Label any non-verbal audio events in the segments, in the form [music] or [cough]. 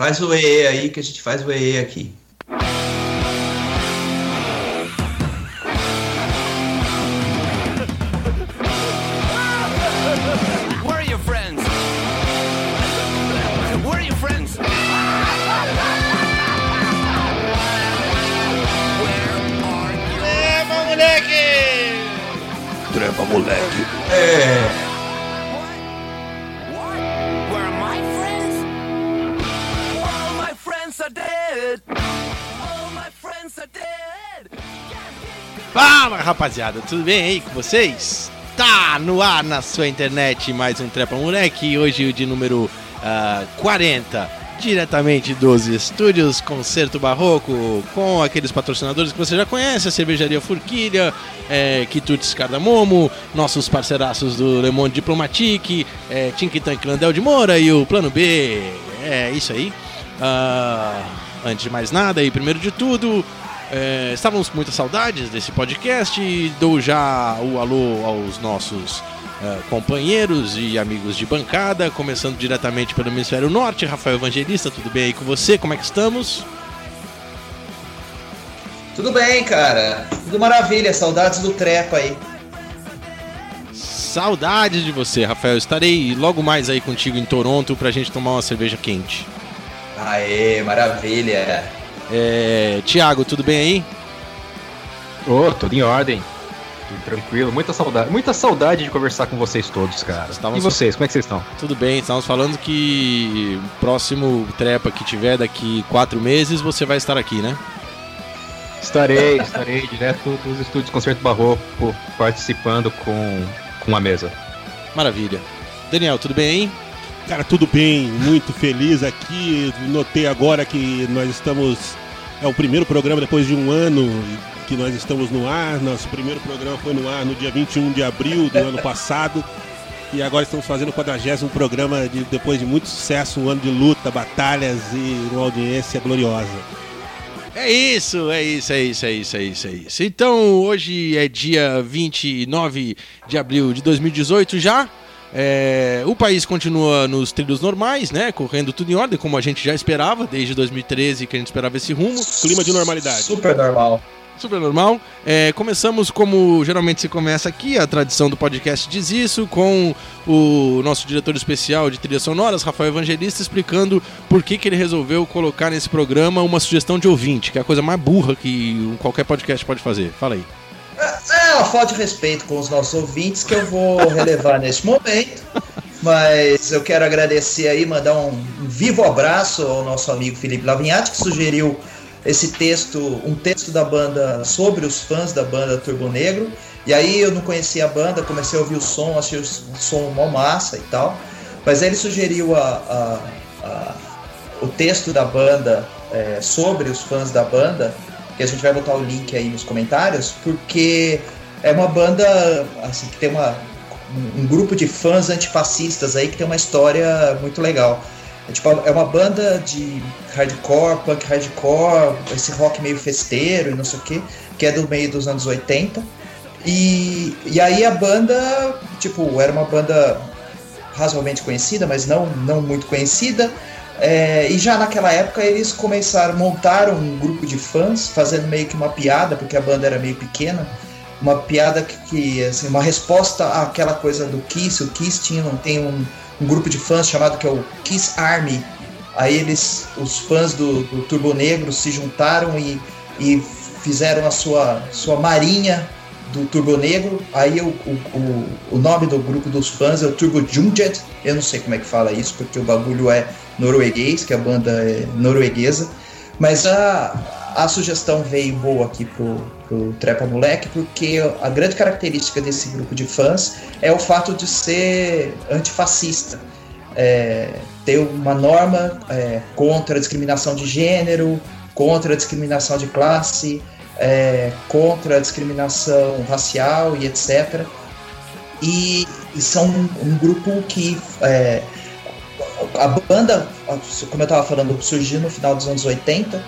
Faz o EE aí que a gente faz o EE aqui. Trepa, moleque. É. Fala rapaziada, tudo bem aí com vocês? Tá no ar na sua internet mais um Trepa Moleque, hoje o de número uh, 40, diretamente dos estúdios Concerto Barroco, com aqueles patrocinadores que você já conhece, a Cervejaria Furquilha, é, Quitutes Cardamomo, nossos parceiraços do Le Monde Diplomatique, é, Tank Landel de Moura e o Plano B, é isso aí. Uh, antes de mais nada e primeiro de tudo, é, estávamos com muitas saudades desse podcast e dou já o alô aos nossos é, companheiros e amigos de bancada, começando diretamente pelo Hemisfério Norte, Rafael Evangelista, tudo bem aí com você? Como é que estamos? Tudo bem, cara. Tudo maravilha. Saudades do trepa aí. Saudades de você, Rafael. Estarei logo mais aí contigo em Toronto pra gente tomar uma cerveja quente. Aê, maravilha. É, Tiago, tudo bem aí? Ô, oh, tudo em ordem. Tudo tranquilo. Muita saudade, muita saudade de conversar com vocês todos, cara. E vocês, como é que vocês estão? Tudo bem, estamos falando que próximo trepa que tiver daqui quatro meses, você vai estar aqui, né? Estarei, estarei direto dos estúdios Concerto Barroco, participando com, com a mesa. Maravilha. Daniel, tudo bem aí? Cara, tudo bem, muito feliz aqui. Notei agora que nós estamos. É o primeiro programa depois de um ano que nós estamos no ar. Nosso primeiro programa foi no ar no dia 21 de abril do ano passado. E agora estamos fazendo o 40 programa de, depois de muito sucesso, um ano de luta, batalhas e uma audiência gloriosa. É isso, é isso, é isso, é isso, é isso, é isso. Então, hoje é dia 29 de abril de 2018 já. É, o país continua nos trilhos normais, né? Correndo tudo em ordem, como a gente já esperava, desde 2013 que a gente esperava esse rumo. Clima de normalidade. Super normal. Super normal. É, começamos como geralmente se começa aqui, a tradição do podcast diz isso, com o nosso diretor especial de trilhas sonoras, Rafael Evangelista, explicando por que, que ele resolveu colocar nesse programa uma sugestão de ouvinte, que é a coisa mais burra que qualquer podcast pode fazer. Fala aí. É uma falta de respeito com os nossos ouvintes que eu vou relevar [laughs] neste momento. Mas eu quero agradecer aí, mandar um, vivo abraço ao nosso amigo Felipe Lavinhati, que sugeriu esse texto, um texto da banda sobre os fãs da banda Turbo Negro. E aí eu não conhecia a banda, comecei a ouvir o som, achei o som mó massa e tal. Mas aí ele sugeriu a, a, a, o texto da banda é, sobre os fãs da banda que a gente vai botar o link aí nos comentários, porque é uma banda assim que tem uma, um grupo de fãs antifascistas aí que tem uma história muito legal. É, tipo, é uma banda de hardcore, punk hardcore, esse rock meio festeiro e não sei o que, que é do meio dos anos 80. E, e aí a banda, tipo, era uma banda razoavelmente conhecida, mas não, não muito conhecida. É, e já naquela época eles começaram, montaram um grupo de fãs, fazendo meio que uma piada, porque a banda era meio pequena, uma piada que, que assim, uma resposta àquela coisa do Kiss, o Kiss tinha, tem um, um grupo de fãs chamado que é o Kiss Army, aí eles, os fãs do, do Turbo Negro se juntaram e, e fizeram a sua, sua marinha do Turbo Negro, aí o, o, o, nome do grupo dos fãs é o Turbo Junget, eu não sei como é que fala isso, porque o bagulho é norueguês, que a banda é norueguesa, mas a, a sugestão veio boa aqui pro, pro Trepa Moleque, porque a grande característica desse grupo de fãs é o fato de ser antifascista. É, ter uma norma é, contra a discriminação de gênero, contra a discriminação de classe, é, contra a discriminação racial e etc. E, e são um, um, grupo que é, a banda, como eu estava falando, surgiu no final dos anos 80,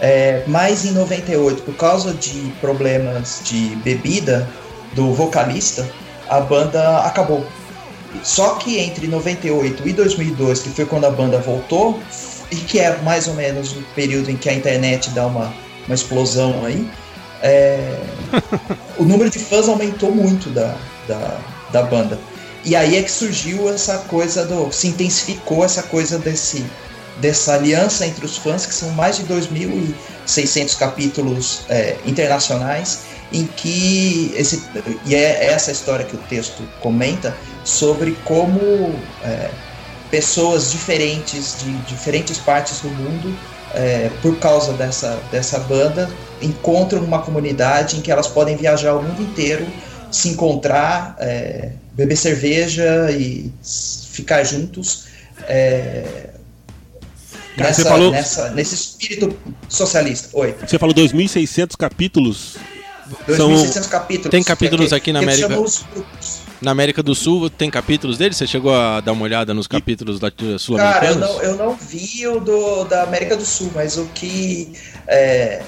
é, mas em 98, por causa de problemas de bebida do vocalista, a banda acabou. Só que entre 98 e 2002, que foi quando a banda voltou, e que é mais ou menos o período em que a internet dá uma, uma explosão aí, é, [laughs] o número de fãs aumentou muito da, da, da banda. E aí é que surgiu essa coisa do. se intensificou essa coisa desse, dessa aliança entre os fãs, que são mais de 2.600 capítulos é, internacionais, em que. Esse, e é essa história que o texto comenta sobre como é, pessoas diferentes, de diferentes partes do mundo, é, por causa dessa, dessa banda, encontram uma comunidade em que elas podem viajar o mundo inteiro, se encontrar, é, beber cerveja e ficar juntos. É, Cara, nessa, falou... nessa, nesse espírito socialista. Oi. Você falou 2.600 capítulos. 2.600 São... capítulos. Tem capítulos que, aqui na América. Na América do Sul tem capítulos dele? Você chegou a dar uma olhada nos capítulos da sul Cara, eu não, eu não vi o do, da América do Sul, mas o que é,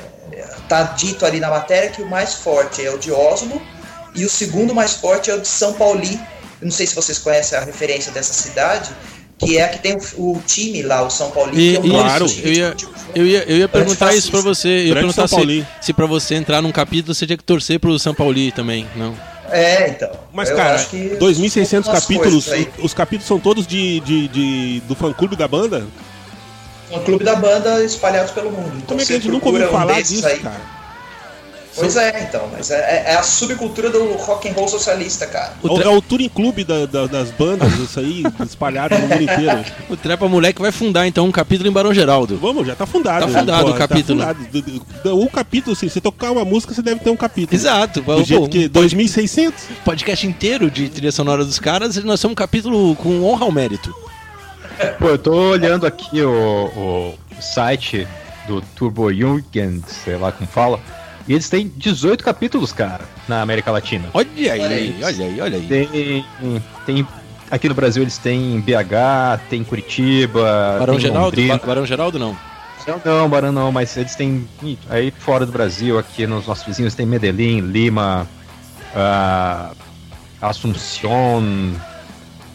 tá dito ali na matéria é que o mais forte é o de Oslo e o segundo mais forte é o de São Paulo. Eu não sei se vocês conhecem a referência dessa cidade, que é a que tem o, o time lá, o São Paulo. E, é um claro, eu ia, eu ia, eu ia perguntar isso para você. Eu ia perguntar se, se para você entrar num capítulo você tinha que torcer pro São Paulo também, não? É, então. Mas, cara, 2.600 capítulos, os capítulos são todos de, de, de do fã-clube da banda? Fã-clube da banda espalhados pelo mundo. Então, Como é que a gente nunca ouviu falar um disso, aí, cara? Pois é, então, mas é, é, a subcultura do rock and roll socialista, cara. O é o touring clube da, da, das bandas, isso aí, [laughs] espalhado no mundo inteiro. O Trepa Moleque vai fundar, então, um capítulo em Barão Geraldo. Vamos, já tá fundado. Tá fundado o capítulo. Tá fundado. O capítulo, assim, você tocar uma música, você deve ter um capítulo. Exato. Do pô, jeito que 2.600? Podcast inteiro de trilha sonora dos caras, nós somos um capítulo com honra ao mérito. Pô, eu tô olhando aqui o, o site do Turbo Jugend, sei lá como fala. E eles têm 18 capítulos, cara, na América Latina. Olha aí, olha aí, olha aí. Tem, tem aqui no Brasil eles têm BH, tem Curitiba, Barão tem Geraldo, Barão Geraldo não. Não, não, Barão não, mas eles têm aí fora do Brasil, aqui nos nossos vizinhos tem Medellín, Lima, uh, Assunção,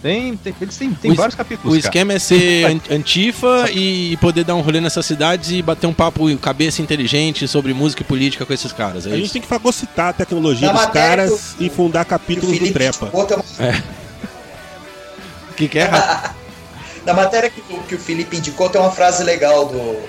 tem, tem, eles têm, tem vários capítulos. O esquema é ser antifa e poder dar um rolê nessas cidades e bater um papo cabeça inteligente sobre música e política com esses caras. É a gente tem que fagocitar a tecnologia dos caras e fundar capítulos do Trepa. É. O [laughs] que, que é? [laughs] Na matéria que, que, o Felipe indicou, tem uma frase legal do,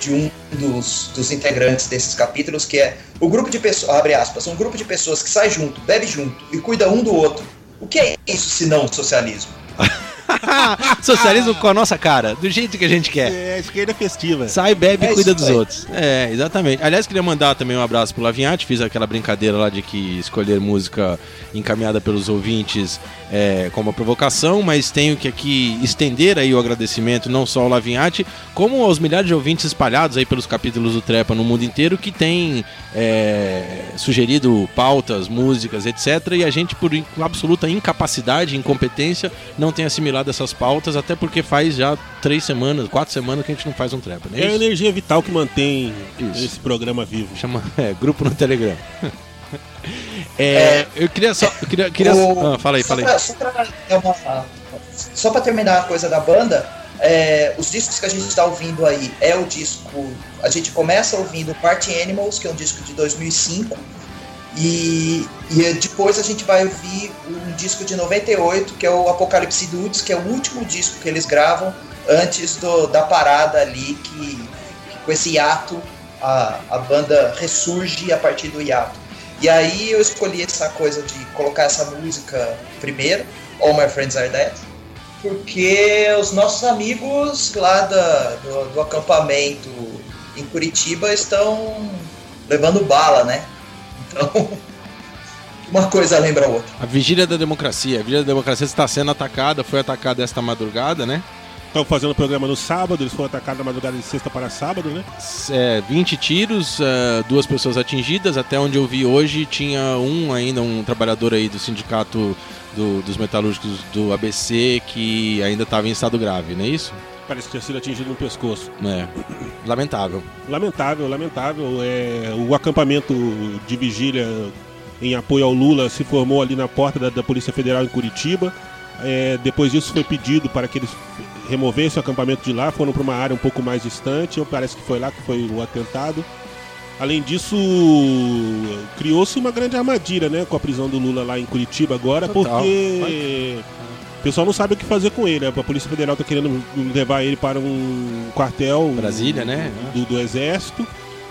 de um dos, dos integrantes desses capítulos, que é o grupo de pessoas, abre aspas, um grupo de pessoas que sai junto, bebe junto e cuida um do outro o que é isso se não socialismo? [laughs] Socialismo com a nossa cara, do jeito que a gente quer. É, a esquerda festiva. Sai, bebe e é cuida dos aí. outros. É, exatamente. Aliás, queria mandar também um abraço pro Lavinhati. Fiz aquela brincadeira lá de que escolher música encaminhada pelos ouvintes é, como provocação, mas tenho que aqui estender aí o agradecimento não só ao Lavinhati, como aos milhares de ouvintes espalhados aí pelos capítulos do Trepa no mundo inteiro que têm é, sugerido pautas, músicas, etc. E a gente, por absoluta incapacidade, incompetência, não tem assimilado essas pautas, até porque faz já três semanas, quatro semanas que a gente não faz um Trepa. Né? É, a energia vital que mantém isso. esse programa vivo. Chama [laughs] é, grupo no Telegram. [laughs] É, é, eu queria só. Eu queria, queria o, ah, fala aí, fala aí. só pra, só pra terminar a coisa da banda, é, os discos que a gente está ouvindo aí é o disco. A gente começa ouvindo Party Animals, que é um disco de 2005, e, e depois a gente vai ouvir um disco de 98, que é o Apocalipse Dudes, que é o último disco que eles gravam antes do, da parada ali, que, que com esse hiato a, a banda ressurge a partir do hiato. E aí eu escolhi essa coisa de colocar essa música primeiro, All My Friends Are Dead, porque os nossos amigos lá da, do, do acampamento em Curitiba estão levando bala, né? Então, [laughs] uma coisa lembra a outra. A Vigília da Democracia. A Vigília da Democracia está sendo atacada, foi atacada esta madrugada, né? Estão fazendo o programa no sábado, eles foram atacados na madrugada de sexta para sábado, né? É, 20 tiros, uh, duas pessoas atingidas. Até onde eu vi hoje, tinha um ainda, um trabalhador aí do sindicato do, dos metalúrgicos do ABC que ainda estava em estado grave, não é isso? Parece que tinha sido atingido no pescoço. É. Lamentável. Lamentável, lamentável. É, o acampamento de vigília em apoio ao Lula se formou ali na porta da, da Polícia Federal em Curitiba. É, depois disso foi pedido para que eles removessem o acampamento de lá, foram para uma área um pouco mais distante. Parece que foi lá que foi o atentado. Além disso, criou-se uma grande armadilha, né, com a prisão do Lula lá em Curitiba agora, Total. porque o pessoal não sabe o que fazer com ele. A Polícia Federal está querendo levar ele para um quartel Brasília, né? do, do Exército.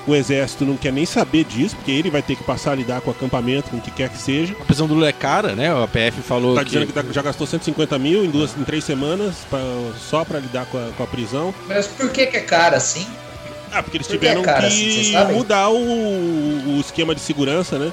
O Exército não quer nem saber disso, porque ele vai ter que passar a lidar com o acampamento, com o que quer que seja. A prisão do Lula é cara, né? A PF falou Tá que... dizendo que já gastou 150 mil em, duas, em três semanas pra- só para lidar com a, com a prisão. Mas por que, que é cara assim? Ah, porque eles Por que é tiveram cara assim, que sabem? mudar o, o esquema de segurança, né?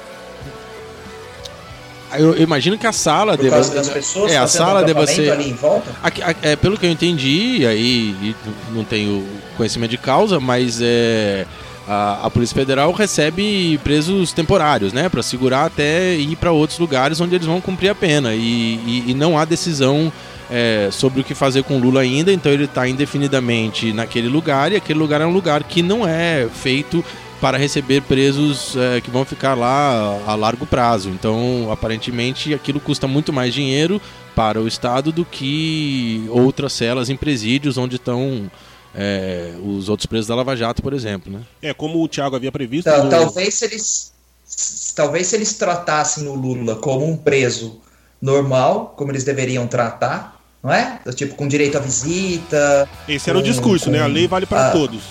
Eu, eu imagino que a sala Por deva... causa das pessoas É, a sala deva ser... ali em volta? Aqui- a- é, pelo que eu entendi, e aí e não tenho conhecimento de causa, mas é, a, a Polícia Federal recebe presos temporários, né? Pra segurar até ir para outros lugares onde eles vão cumprir a pena. E, e- e não há decisão é, sobre o que fazer com Lula ainda, então ele está indefinidamente naquele lugar, e aquele lugar é um lugar que não é feito para receber presos é, que vão ficar lá a largo prazo. Então, aparentemente, aquilo custa muito mais dinheiro para o Estado do que outras celas em presídios onde estão é, os outros presos da Lava Jato, por exemplo. Né? É, como o Thiago havia previsto. Tal- no- Talvez se eles talvez se eles tratassem o Lula como um preso normal, como eles deveriam tratar, não é? Tipo, com direito à visita. Esse era o com- discurso, né? A lei vale para todos.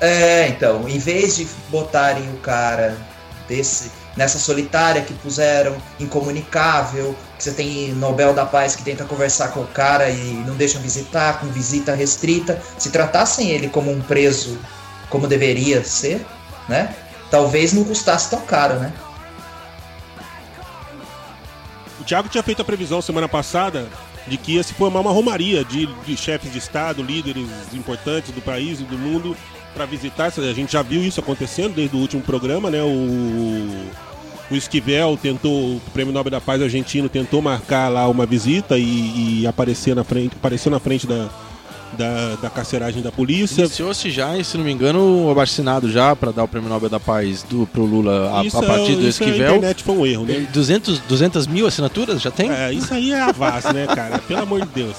É, então, em vez de botarem o cara desse nessa solitária que puseram, incomunicável, que você tem Nobel da Paz que tenta conversar com o cara e não deixam visitar, com visita restrita, se tratassem ele como um preso como deveria ser, né? Talvez não custasse tão caro, né? O Thiago tinha feito a previsão semana passada de que ia se formar uma romaria de, de chefes de Estado, líderes importantes do país e do mundo para visitar. A gente já viu isso acontecendo desde o último programa, né? O, o Esquivel tentou, o Prêmio Nobel da Paz argentino tentou marcar lá uma visita e, e aparecer na frente, apareceu na frente da, da, da carceragem da polícia. Iniciou-se já, e, se não me engano, o abaixo-assinado já para dar o Prêmio Nobel da Paz do, pro Lula a, Isso a partir é- do isso A Esquivel. internet foi um erro, né? 200, 200 mil assinaturas já tem? É, isso aí é a vaz, né, cara? Pelo amor de Deus.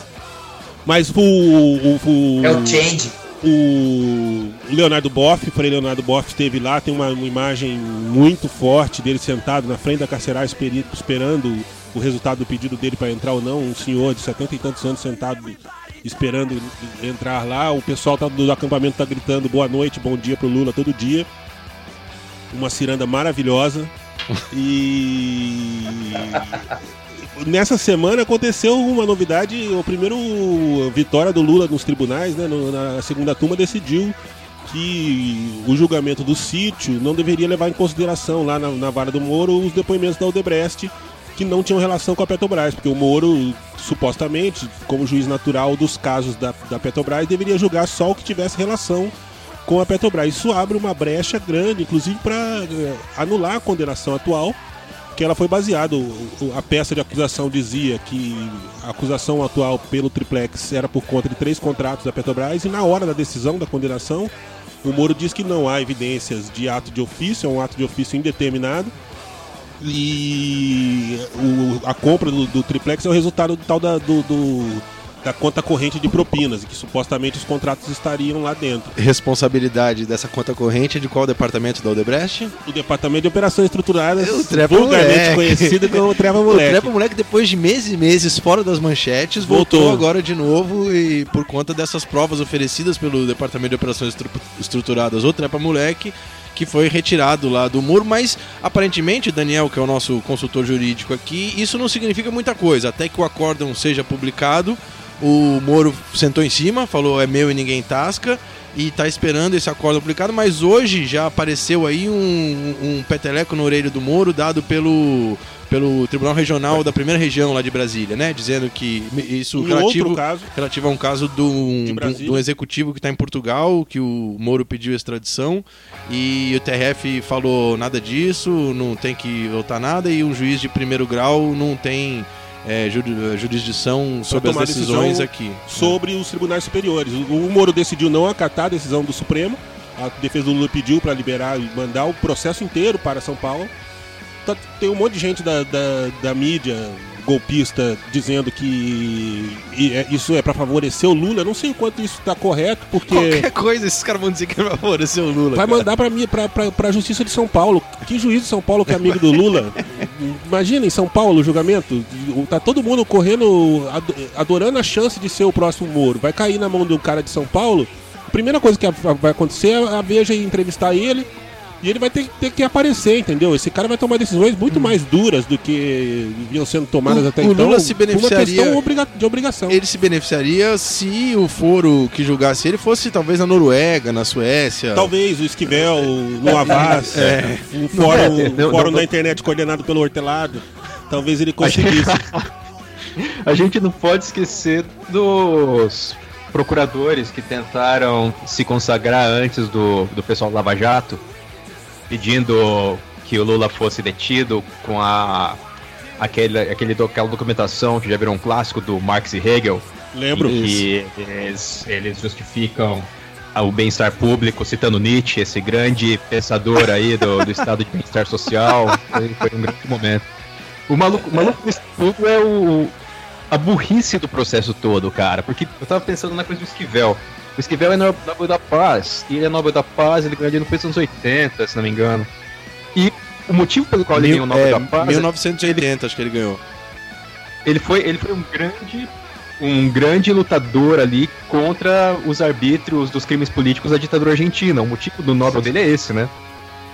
Mas o, o, o, É o change. O Leonardo Boff, o Frei Leonardo Boff esteve lá, tem uma, uma imagem muito forte dele sentado na frente da carcerária esperando o resultado do pedido dele para entrar ou não, um senhor de 70 e tantos anos sentado esperando entrar lá, o pessoal tá, do acampamento tá gritando boa noite, bom dia pro Lula todo dia. Uma ciranda maravilhosa. E nessa semana aconteceu uma novidade, o primeiro vitória do Lula nos tribunais, né, na segunda turma decidiu que o julgamento do sítio não deveria levar em consideração lá na, na vara do Moro os depoimentos da Odebrecht que não tinham relação com a Petrobras, porque o Moro, supostamente, como juiz natural dos casos da, da Petrobras, deveria julgar só o que tivesse relação com a Petrobras. Isso abre uma brecha grande, inclusive para anular a condenação atual, que ela foi baseada. A peça de acusação dizia que a acusação atual pelo triplex era por conta de três contratos da Petrobras, e na hora da decisão da condenação, o Moro diz que não há evidências de ato de ofício, é um ato de ofício indeterminado. E o- a compra do, do triplex é o resultado do tal da, do- do- da conta corrente de propinas, e que supostamente os contratos estariam lá dentro. Responsabilidade dessa conta corrente é de qual departamento da Odebrecht? O Departamento de Operações Estruturadas, O Trepa vulgarmente Moleque. conhecido como Treva [laughs] O Moleque. Trepa Moleque, depois de meses e meses fora das manchetes, voltou. Voltou. agora de novo e por conta dessas provas oferecidas pelo Departamento de Operações Estru- Estruturadas, o Trepa Moleque, que foi retirado lá do muro, mas aparentemente, Daniel, que é o nosso consultor jurídico aqui, isso não significa muita coisa. Até que o acórdão seja publicado, o Moro sentou em cima, falou é meu e ninguém tasca, e tá esperando esse acórdão publicado, mas hoje já apareceu aí um, um peteleco no orelho do Moro dado pelo, pelo Tribunal Regional da primeira região lá de Brasília, né? Dizendo que isso relativo, caso, relativo a um caso de um, um executivo que está em Portugal, que o Moro pediu extradição e o TRF falou nada disso, não tem que votar nada e um juiz de primeiro grau não tem é, juri- jurisdição sobre as decisões aqui. sobre os tribunais superiores. O, o Moro decidiu não acatar a decisão do Supremo. A defesa do Lula pediu para liberar e mandar o processo inteiro para São Paulo. Tá- tem um monte de gente da, da, da mídia golpista dizendo que é- isso é para favorecer o Lula. Eu não sei o quanto isso está correto, porque Qualquer coisa, esses caras vão dizer que vai favorecer o Lula. vai cara. mandar para mim para para Justiça de São Paulo. Que juiz de São Paulo que é amigo do Lula? [laughs] Imagina em São Paulo o julgamento. Tá todo mundo correndo, ado- adorando a chance de ser o próximo Moro. Vai cair na mão do cara de São Paulo. A primeira coisa que vai acontecer é a Veja entrevistar ele. E ele vai ter, ter que aparecer, entendeu? Esse cara vai tomar decisões muito mais duras do que vinham sendo tomadas O- até o então. Lula se por Uma beneficiaria- questão de obrigação. Ele se beneficiaria se o foro que julgasse ele fosse talvez na Noruega, na Suécia. Talvez o Esquivel, no Avaz, um fórum, É, um não- fórum não- na internet coordenado pelo Hortelado. Talvez ele conseguisse. [laughs] A gente não pode esquecer dos procuradores que tentaram se consagrar antes do, do pessoal Lava Jato, pedindo que o Lula fosse detido com a aquele, aquele, aquela documentação que já virou um clássico do Marx e Hegel, Lembro. em que eles, eles justificam o bem-estar público, citando Nietzsche, esse grande pensador aí do, do estado de bem-estar social. Foi, foi um grande momento. O maluco, o maluco tudo é o, a burrice do processo todo, cara. Porque eu tava pensando na coisa do Esquivel. O Esquivel é no- Nobel da Paz. E ele é Nobel da Paz, ele ganhou ali no começo dos anos 80, se não me engano. E o motivo pelo qual ele Mil, ganhou o Nobel é, da Paz. 1980, acho que ele ganhou. Ele foi, ele foi um grande um grande lutador ali contra os arbítrios dos crimes políticos da ditadura argentina. O motivo do Nobel dele é esse, né?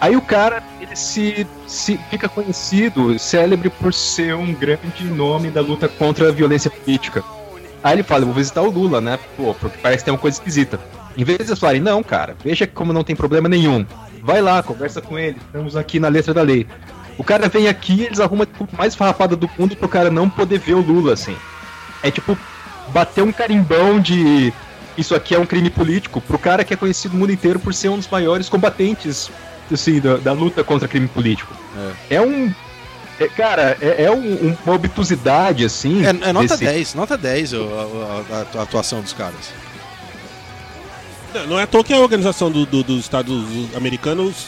Aí o cara, ele se, se fica conhecido, célebre por ser um grande nome da luta contra a violência política. Aí ele fala, vou visitar o Lula, né? Pô, porque parece que tem uma coisa esquisita. Em vez de eles falarem, não, cara, veja como não tem problema nenhum. Vai lá, conversa com ele, estamos aqui na letra da lei. O cara vem aqui eles arrumam a desculpa mais farrapada do mundo pro cara não poder ver o Lula, assim. É tipo, bater um carimbão de isso aqui é um crime político pro cara que é conhecido no mundo inteiro por ser um dos maiores combatentes, assim, da, da luta contra crime político. É, um. É, cara, é, é um- uma obtusidade, assim. É, é nota desse- 10, nota 10 o- a, a- a atuação dos caras. Não, não é à toa que a organização do- do- dos Estados Americanos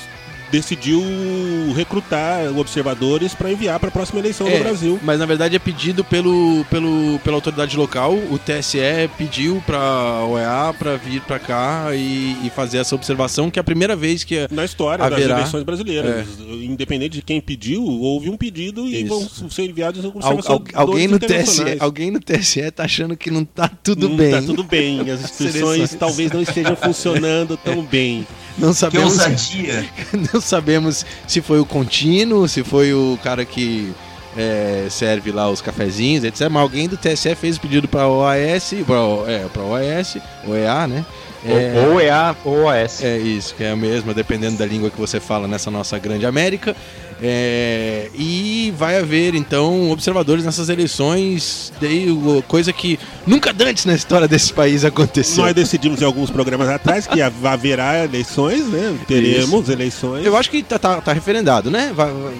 decidiu recrutar observadores para enviar para a próxima eleição É, do Brasil. Mas na verdade é pedido pelo, pelo, pela autoridade local. O TSE pediu pra OEA pra vir pra cá e, e fazer essa observação, que é a primeira vez que. Na história Haverá- das eleições brasileiras. Independente de quem pediu, houve um pedido e Isso. vão ser enviados Al- observadores al- alguém, no TSE, alguém no TSE tá achando que não tá tudo Não bem. Tá tudo bem. As [laughs] instituições talvez não estejam funcionando tão bem. Não Que sabemos, ousadia. [laughs] não sabemos se foi o contínuo, se foi o cara que é, serve lá os cafezinhos, etc. Mas alguém do TSE fez o pedido pra OAS, pra, O- é, pra OAS, OEA, né? É, Ou é a ou OAS. É isso, que é a mesma, dependendo da língua que você fala nessa nossa grande América. É, e vai haver, então, observadores nessas eleições, daí, coisa que nunca antes na história desse país aconteceu. Nós decidimos em alguns programas atrás que hav- haverá eleições, né? Teremos eleições. Eu acho que tá, tá, tá referendado, né? Vai, vai-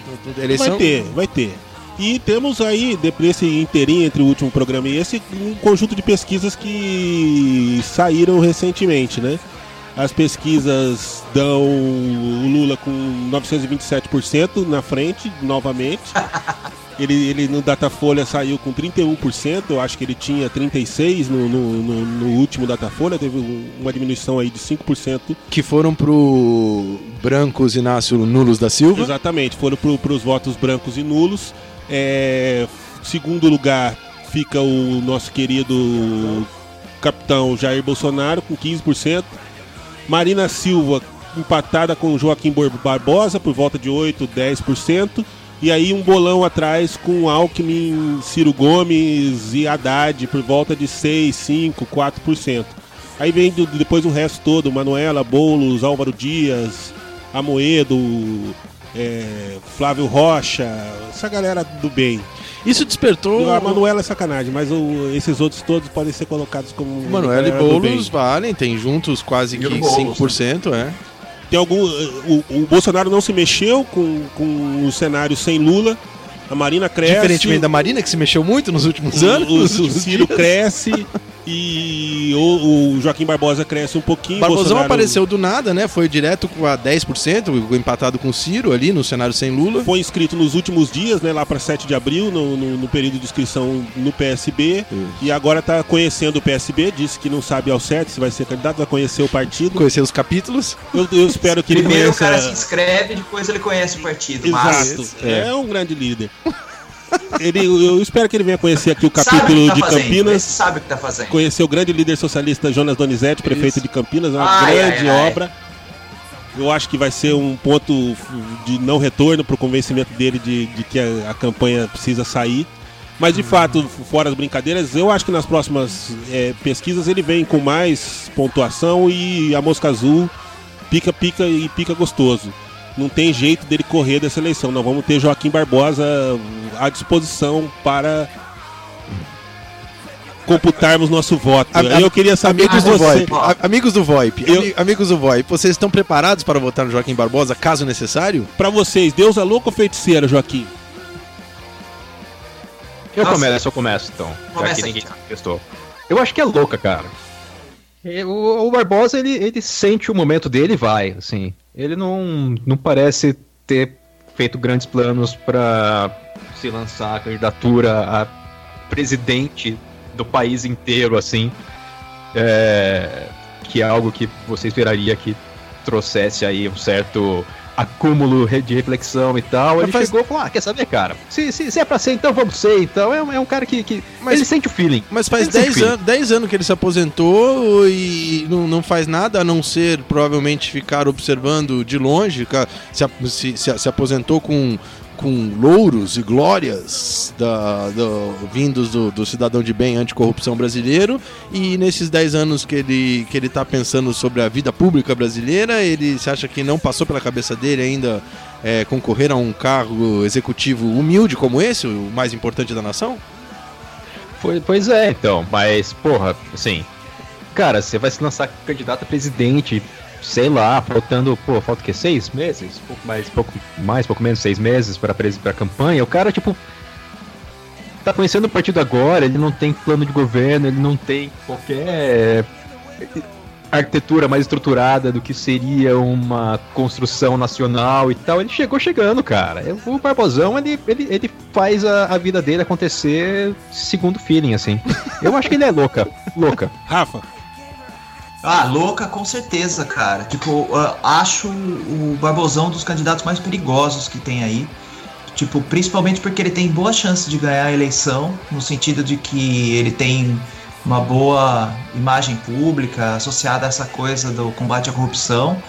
eleição... Vai ter, vai ter. E temos aí, nesse inteirinho entre o último programa e esse, um conjunto de pesquisas que saíram recentemente, né? As pesquisas dão o Lula com 927% na frente, novamente. [laughs] Ele, ele no Datafolha saiu com 31%, eu acho que ele tinha 36% no, no, no- no último Datafolha, teve um- uma diminuição aí de 5%. Que foram pro Brancos Inácio Nulos da Silva. Exatamente, foram para os votos brancos e nulos. É, segundo lugar fica o nosso querido capitão Jair Bolsonaro com 15%. Marina Silva empatada com Joaquim Barbosa por volta de 8, 10%. E aí um bolão atrás com Alckmin, Ciro Gomes e Haddad por volta de 6, 5, 4%. Aí vem depois o resto todo, Manuela, Boulos, Álvaro Dias, Amoedo, é, Flávio Rocha, essa galera do bem. Isso despertou. A Manuela é sacanagem, mas o- esses outros todos podem ser colocados como. Manuela e. Boulos valem, tem juntos quase que E o Boulos, 5%, é. Tem algum. O, o Bolsonaro não se mexeu com, com o cenário sem Lula. A Marina cresce. Diferentemente da Marina, que se mexeu muito nos últimos o, anos. o, [laughs] nos o últimos Ciro dias. cresce. E o, o Joaquim Barbosa cresce um pouquinho. Barbosão Bolsonaro- apareceu do nada, né? Foi direto com a 10%, empatado com o Ciro ali no cenário sem Lula. Foi inscrito nos últimos dias, né, lá para 7 de abril, no, no- no período de inscrição no PSB. E agora tá conhecendo o PSB, disse que não sabe ao certo se vai ser candidato, vai conhecer o partido. Conhecer os capítulos. Eu, eu espero que ele Primeiro o conheça. cara se inscreve, depois ele conhece o partido. Exato. Mas É. É. um grande líder. Ele, eu espero que ele venha conhecer aqui o capítulo tá de fazendo, Campinas. sabe o que tá fazendo. Conhecer o grande líder socialista Jonas Donizete, prefeito Isso. de Campinas, é uma Ai, grande ai, ai. obra. Eu acho que vai ser um ponto de não retorno para o convencimento dele de, de que a, a campanha precisa sair. Mas de fato, fora as brincadeiras, eu acho que nas próximas eh, pesquisas ele vem com mais pontuação e a mosca azul pica, pica e pica gostoso. Não tem jeito dele correr dessa eleição. Nós vamos ter Joaquim Barbosa à disposição para computarmos nosso voto. A- a- eu queria saber de Amigos do. VoIP, amigos do VoIP, Eu- ami- amigos do VoIP, vocês estão preparados para votar no Joaquim Barbosa, caso necessário? Pra vocês, Deus é louco ou feiticeira, Joaquim? Eu Nossa. começo, eu começo então. já Começa que aí, ninguém. Eu acho que é louca, cara. E O, o Barbosa, ele, ele sente o momento dele e vai, assim. Ele não, não parece ter feito grandes planos pra se lançar a candidatura a presidente do país inteiro, assim. É, que é algo que você esperaria que trouxesse aí um certo acúmulo de reflexão e tal. Mas Ele faz- chegou e falou: Ah, quer saber, cara? Se, se, se é pra ser, então vamos ser. Então é, um- é um cara que. que Mas- ele sente o feeling. Mas faz Ele sente 10 feeling. anos, 10 anos que ele se aposentou e não, não faz nada a não ser provavelmente ficar observando de longe. Se, se, se- se aposentou com, com louros e glórias da, do- vindos do, do cidadão de bem anticorrupção brasileiro. E nesses 10 anos que ele, que ele tá pensando sobre a vida pública brasileira, ele se acha que não passou pela cabeça dele ainda é, concorrer a um cargo executivo humilde como esse, o mais importante da nação? Pois é, então. Mas, porra, assim. Cara, você vai se lançar candidato a presidente, sei lá, faltando, pô, falta o quê? Seis meses? Pouco mais, pouco mais, pouco menos, seis meses pra, pra campanha. O cara, tipo. Tá conhecendo o partido agora, ele não tem plano de governo, ele não tem qualquer arquitetura mais estruturada do que seria uma construção nacional e tal. Ele chegou chegando, cara. O Barbosão, ele, ele, ele faz a, a vida dele acontecer segundo feeling, assim. Eu acho que ele é louca. Louca. Rafa, Ah, louca com certeza, cara. Tipo, acho o Barbosão um dos candidatos mais perigosos que tem aí. Tipo, principalmente porque ele tem boa chance de ganhar a eleição, no sentido de que ele tem uma boa imagem pública associada a essa coisa do combate à corrupção.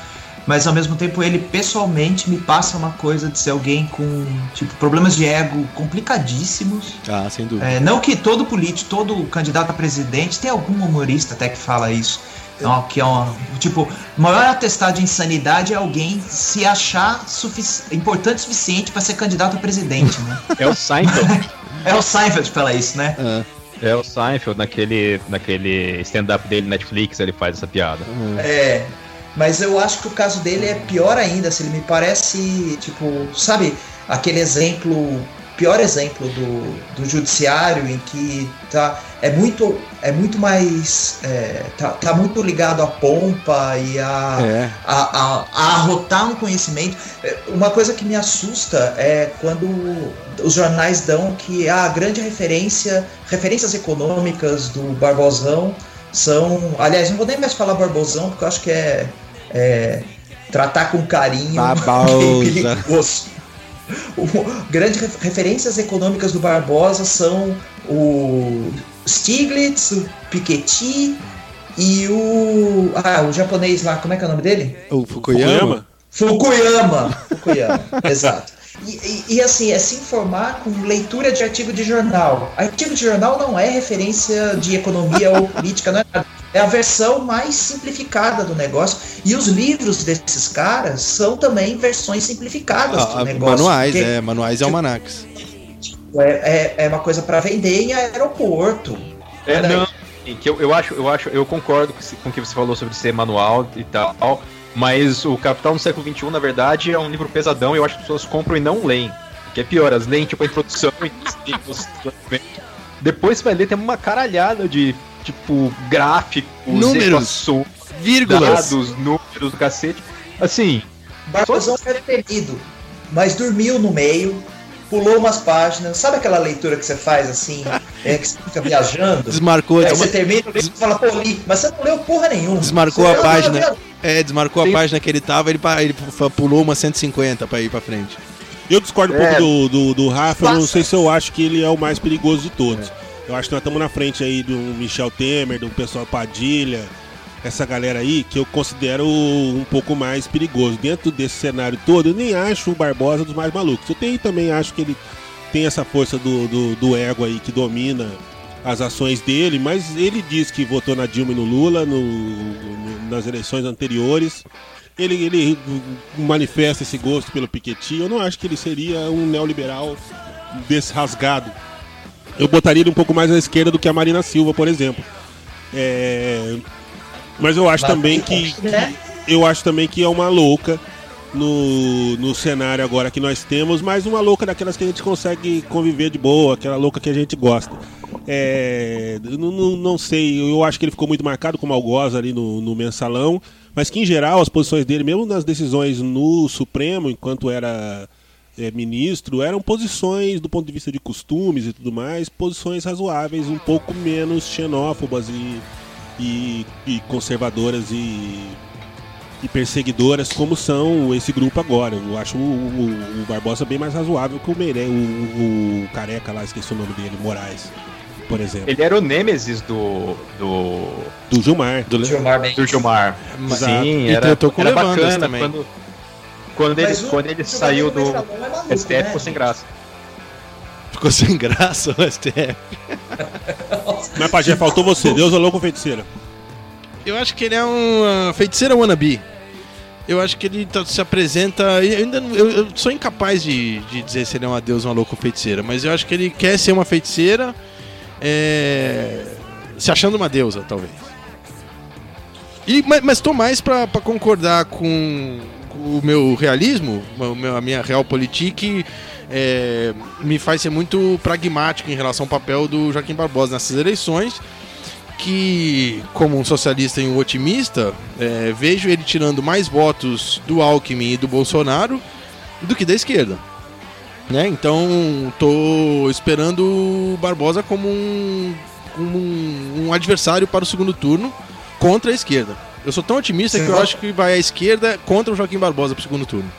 Mas ao mesmo tempo ele pessoalmente me passa uma coisa de ser alguém com tipo problemas de ego complicadíssimos. Ah, sem dúvida. É, não que todo político, todo candidato a presidente, tem algum humorista até que fala isso. Não, que é um, tipo, o maior atestado de insanidade é alguém se achar sufici- importante o suficiente para ser candidato a presidente, né? É o Seinfeld. [laughs] É o Seinfeld que fala isso, né? Ah, É o Seinfeld, naquele, naquele stand-up dele na Netflix, ele faz essa piada. ah. É, mas eu acho que o caso dele é pior ainda, se ele me parece, tipo, sabe, aquele exemplo, pior exemplo do, do judiciário em que tá, é muito, é muito mais, é, tá, tá muito ligado à pompa e a, É. a, a, a arrotar um conhecimento. É, Uma coisa que me assusta é quando os jornais dão que a grande referência, referências econômicas do Barbosão são. Aliás, não vou nem mais falar Barbosão, porque eu acho que é, é tratar com carinho. Perigoso. [laughs] Grandes ref- referências econômicas do Barbosa são o Stiglitz, o Piketty e o. Ah, o japonês lá, como é que é o nome dele? O Fukuyama? Fukuyama. Fukuyama, [laughs] exato. E, e- e, assim, é se informar com leitura de artigo de jornal. Artigo de jornal não é referência de economia ou política, não é nada. É a versão mais simplificada do negócio. E os livros desses caras são também versões simplificadas Ah, do negócio. manuais, porque é, manuais e almanacs. é, é, é uma coisa para vender em aeroporto. É, não, que eu, eu acho, eu acho, eu concordo com o que você falou sobre ser manual e tal, mas o Capital no século XXI, na verdade, é um livro pesadão e eu acho que as pessoas compram e não leem. O que é pior, as leem tipo a introdução e [laughs] Depois você vai ler, tem uma caralhada de tipo, gráficos, Números. equações, Vírgulas. dados, números, cacete. Assim, Barbosão era temido, mas dormiu no meio, pulou umas páginas. Sabe aquela leitura que você faz assim, [laughs] é, que você fica viajando? Desmarcou, você termina e fala, pô, li, mas você não leu porra nenhuma. Desmarcou Você a leu, página. leu, é, desmarcou Tem- a página que ele tava, ele, ele pu- pulou uma 150 pra ir pra frente. Eu discordo um É. pouco do, do, do Rafa, eu não sei se eu acho que ele é o mais perigoso de todos. Eu acho que nós estamos na frente aí do Michel Temer, do pessoal Padilha, essa galera aí que eu considero um pouco mais perigoso. Dentro desse cenário todo, eu nem acho o Barbosa dos mais malucos. Eu tenho, também acho que ele tem essa força do, do, do ego aí que domina as ações dele, mas ele diz que votou na Dilma e no Lula no- no- nas eleições anteriores. Ele, ele manifesta esse gosto pelo Piketty. Eu não acho que ele seria um neoliberal desrasgado. Eu botaria ele um pouco mais à esquerda do que a Marina Silva, por exemplo. É, Mas eu acho também que, né? eu acho também que é uma louca no, no cenário agora que nós temos, mas uma louca daquelas que a gente consegue conviver de boa, aquela louca que a gente gosta. É, não, não, não sei, eu acho que ele ficou muito marcado como algoz ali no, no mensalão, mas que em geral as posições dele, mesmo nas decisões no Supremo, enquanto era é, ministro, eram posições do ponto de vista de costumes e tudo mais, posições razoáveis, um pouco menos xenófobas e, e, e conservadoras e, e perseguidoras como são esse grupo agora. Eu acho o, o- o Barbosa bem mais razoável que o Meire, o, o careca lá, esqueci o nome dele, Moraes, por exemplo. ele era o nêmesis do. do. Do Gilmar. Do, Gilmar Mendes. do Gilmar. Sim, E era, tratou com era bacana também. quando. Quando ele, o quando ele saiu do é maluco, STF, né? ficou sem graça. Ficou sem graça o STF. [laughs] Mas, Pajé, faltou você. Deus ou louco ou feiticeira? Eu acho que ele é um uh, feiticeira wannabe. Eu acho que ele tá- se apresenta. Eu, ainda não- eu, eu sou incapaz de, de dizer se ele é uma deusa, uma louca ou feiticeira, mas eu acho que ele quer ser uma feiticeira, é, se achando uma deusa, talvez. E, mas, mas tô mais pra, pra concordar com o meu realismo, a minha realpolitik. É, me faz ser muito pragmático em relação ao papel do Joaquim Barbosa nessas eleições que, como um socialista e um otimista, é, vejo ele tirando mais votos do Alckmin e do Bolsonaro do que da esquerda. Né? Então, tô esperando o Barbosa como um, como um, um adversário para o segundo turno contra a esquerda. Eu sou tão otimista Sim, que eu acho que vai a esquerda contra o Joaquim Barbosa para o segundo turno.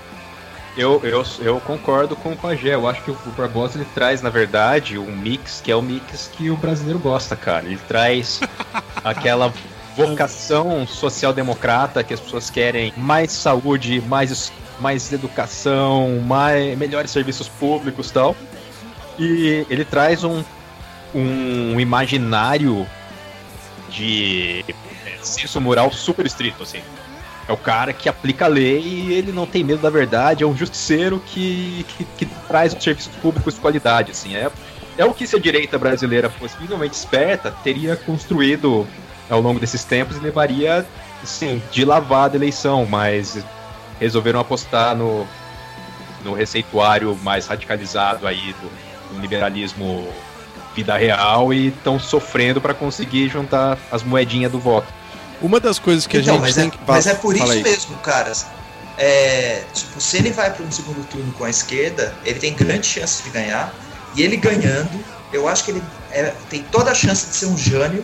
Eu, eu, eu concordo com o Pajé. Eu acho que o Barbosa ele traz, na verdade, um mix que é o mix que o brasileiro gosta, cara. Ele traz [laughs] aquela vocação social-democrata que as pessoas querem mais saúde, mais, mais educação, mais, melhores serviços públicos e tal. E ele traz um, um imaginário de senso moral super estrito, assim. É o cara que aplica a lei e ele não tem medo da verdade, é um justiceiro que, que, que traz os serviços públicos de qualidade, assim. É, é o que se a direita brasileira fosse minimamente esperta, teria construído ao longo desses tempos e levaria, sim, de lavada a eleição, mas resolveram apostar no, no receituário mais radicalizado aí do, do liberalismo vida real e estão sofrendo para conseguir juntar as moedinhas do voto. Uma das coisas que então, a gente mas, tem é, que. mas é por Fala isso aí. mesmo, caras. É, tipo, se ele vai para um segundo turno com a esquerda, ele tem grande chance de ganhar. E ele ganhando, eu acho que ele é, tem toda a chance de ser um gênio,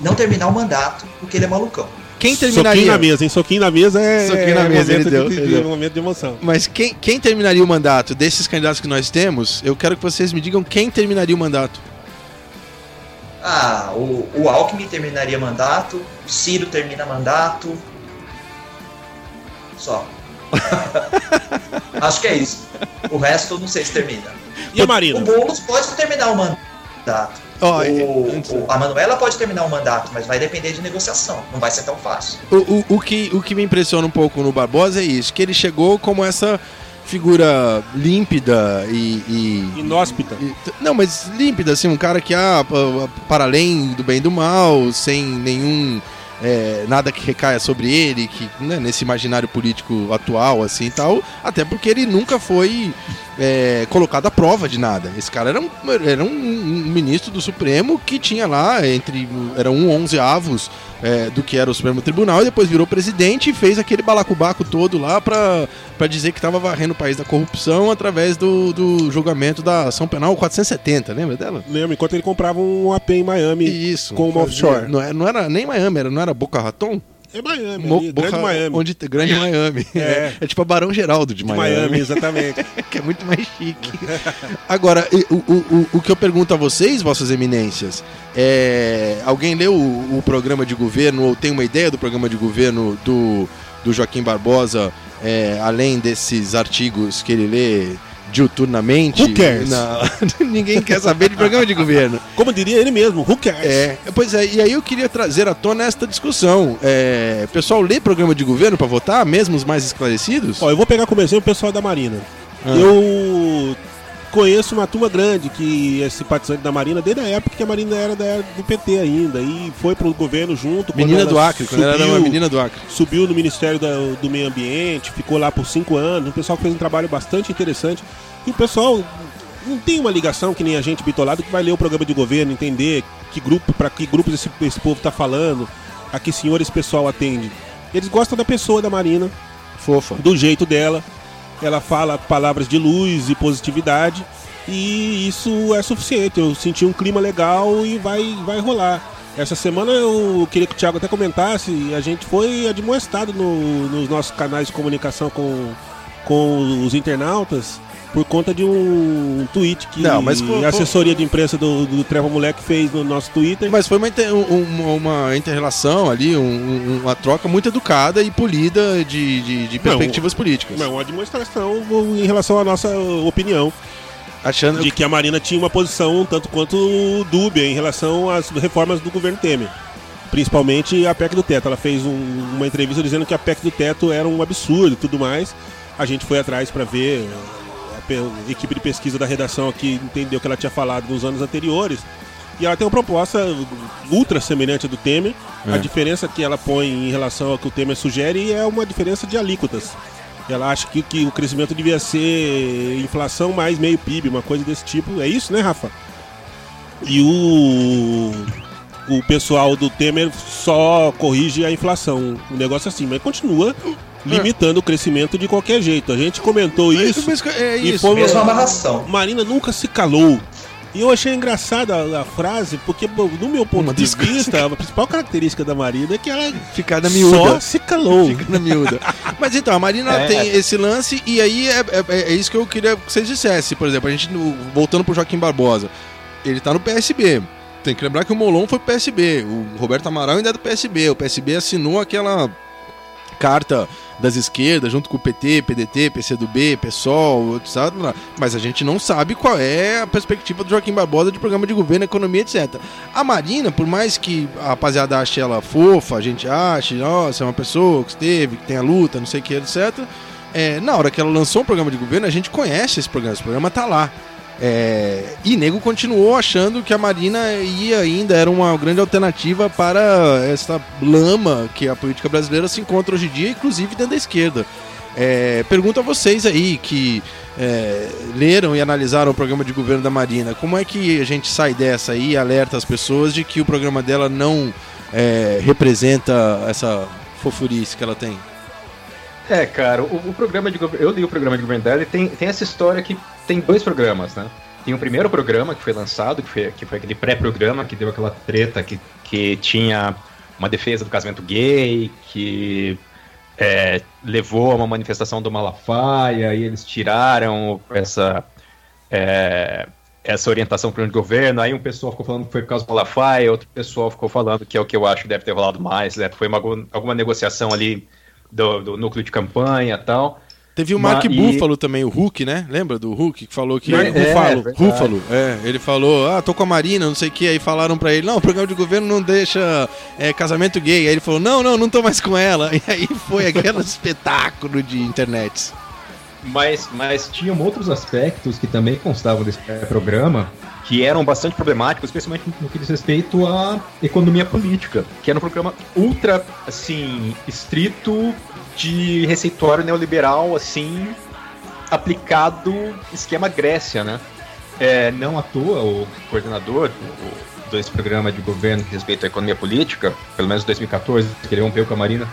não terminar o mandato, porque ele é malucão. Quem Soquinho terminaria? na mesa, hein? Soquinho na mesa é, Soquinho na é mesa, momento, deu, de, de- momento de emoção. Mas quem, quem terminaria o mandato desses candidatos que nós temos? Eu quero que vocês me digam quem terminaria o mandato. Ah, o, o Alckmin terminaria mandato, o Ciro termina mandato. Só. [laughs] Acho que é isso. O resto eu não sei se termina. E a O Marina? Boulos pode terminar o mandato. Ó, O- antes- o- a Manuela pode terminar o mandato, mas vai depender de negociação. Não vai ser tão fácil. O, o, o que, o que me impressiona um pouco no Barbosa é isso, que ele chegou como essa figura límpida e. e- Inóspita. e- não, mas límpida, assim, um cara que, ah, pa- para além do bem e do mal, sem nenhum. é, nada que recaia sobre ele, que né, nesse imaginário político atual, assim e tal, até porque ele nunca foi é, colocado à prova de nada. Esse cara era um, era um, um ministro do Supremo que tinha lá entre. Era um onze avos é, do que era o Supremo Tribunal e depois virou presidente e fez aquele balacobaco todo lá pra, pra dizer que estava varrendo o país da corrupção através do, do julgamento da ação penal 470, lembra dela? Lembro, enquanto ele comprava um AP em Miami Isso. com uma offshore. Não era, não era nem Miami, era, não era Boca Raton? É Miami, Mo- ali, grande Miami. Onde, grande Miami. [laughs] É. É. tipo a Barão Geraldo de De Miami. Miami, [laughs] exatamente. que é muito mais chique. Agora, o, o, o, o que eu pergunto a vocês, vossas eminências, é. Alguém leu o, o programa de governo ou tem uma ideia do programa de governo do, do Joaquim Barbosa, é, além desses artigos que ele lê diuturnamente? Who cares? Não, [laughs] ninguém quer saber de programa de governo. Como diria ele mesmo, who cares? É, pois é, e aí eu queria trazer à tona esta discussão. É, pessoal lê programa de governo para votar, mesmo os mais esclarecidos? Ó, eu vou pegar como exemplo o pessoal da Marina. Ah. Eu conheço uma turma grande que é simpatizante da Marina desde a época que a Marina era da, do PT ainda e foi pro governo junto. menina do Acre, quando ela era uma subiu- menina do Acre. subiu no Ministério da- do Meio Ambiente, ficou lá por cinco anos. Um pessoal que fez um trabalho bastante interessante. E o pessoal não tem uma ligação que nem a gente bitolado que vai ler o programa de governo, entender que grupo, para que grupos esse, esse povo está falando, a que senhor esse pessoal atende. Eles gostam da pessoa da Marina, Fofa. do jeito dela. Ela fala palavras de luz e positividade. E isso é suficiente. Eu senti um clima legal e vai, vai rolar. Essa semana eu queria que o Thiago até comentasse. A gente foi admoestado no, nos nossos canais de comunicação com, com os internautas por conta de um tweet que Não, mas foi- a assessoria de imprensa do, do Treva Moleque fez no nosso Twitter. Mas foi uma, inter, um- uma, uma inter-relação ali, um- um- uma troca muito educada e polida de, de, de perspectivas políticas. Não, uma demonstração em relação à nossa opinião. Achando de que a Marina tinha uma posição um tanto quanto dúbia em relação às reformas do governo Temer. Principalmente a PEC do teto. Ela fez um- uma entrevista dizendo que a PEC do teto era um absurdo e tudo mais. A gente foi atrás para ver. Equipe de pesquisa da redação aqui entendeu o que ela tinha falado nos anos anteriores. E ela tem uma proposta ultra semelhante à do Temer. É. A diferença que ela põe em relação ao que o Temer sugere é uma diferença de alíquotas. Ela acha que, que o crescimento devia ser inflação mais meio PIB, uma coisa desse tipo. É isso, né, Rafa? E o, o pessoal do Temer só corrige a inflação. Um negócio assim, mas continua limitando o crescimento de qualquer jeito. A gente comentou isso. Mas é E isso. foi- Mesma amarração. Marina nunca se calou. E eu achei engraçada a, a frase, porque, no meu ponto Uma de vista, a principal característica da Marina é que ela Ficar na só miúda. se calou. Fica na miúda. [laughs] Mas então, a Marina É. tem esse lance, e aí é, é- é isso que eu queria que vocês dissessem. Por exemplo, a gente, voltando pro Joaquim Barbosa, ele tá no PSB. Tem que lembrar que o Molon foi PSB, o Roberto Amaral ainda é do PSB. O PSB assinou aquela carta das esquerdas, junto com o PT, PDT, PCdoB, PSOL, etc. Mas a gente não sabe qual é a perspectiva do Joaquim Barbosa de programa de governo, economia, etc. A Marina, por mais que a rapaziada ache ela fofa, a gente ache, nossa, é uma pessoa que esteve, que tem a luta, não sei o que, etc. É, na hora que ela lançou um programa de governo, a gente conhece esse programa, esse programa tá lá. É, e nego continuou achando que a Marina ia ainda era uma grande alternativa para essa lama que a política brasileira se encontra hoje em dia, inclusive dentro da esquerda. É, pergunto a vocês aí que é, leram e analisaram o programa de governo da Marina, como é que a gente sai dessa aí e alerta as pessoas de que o programa dela não é, representa essa fofurice que ela tem? É, cara, o, o programa de. Eu li o programa de governo e tem, tem essa história que tem dois programas, né? Tem o primeiro programa que foi lançado, que foi, que foi aquele pré-programa que deu aquela treta que, que tinha uma defesa do casamento gay, que é, levou a uma manifestação do Malafaia, e eles tiraram essa, é, essa orientação para o governo. Aí um pessoal ficou falando que foi por causa do Malafaia, outro pessoal ficou falando que é o que eu acho que deve ter rolado mais, né? foi uma, alguma negociação ali do, do núcleo de campanha e tal. Teve o Ma- Mark e- Buffalo também, o Hulk, né? Lembra do Hulk que falou que. É, Ruffalo, é é. Ele falou, ah, tô com a Marina, não sei o que. Aí falaram pra ele, não, o programa de governo não deixa é, casamento gay. Aí ele falou, não, não, não tô mais com ela. [laughs] E aí foi aquele [laughs] espetáculo de internet. Mas, mas tinham outros aspectos que também constavam desse programa que eram bastante problemáticos, especialmente no que diz respeito à economia política, que era um programa ultra, assim, estrito de receituário neoliberal, assim, aplicado esquema Grécia, né? É, não à toa, o coordenador o, desse programa de governo que respeita a economia política, pelo menos 2014, que ele rompeu com a Marina,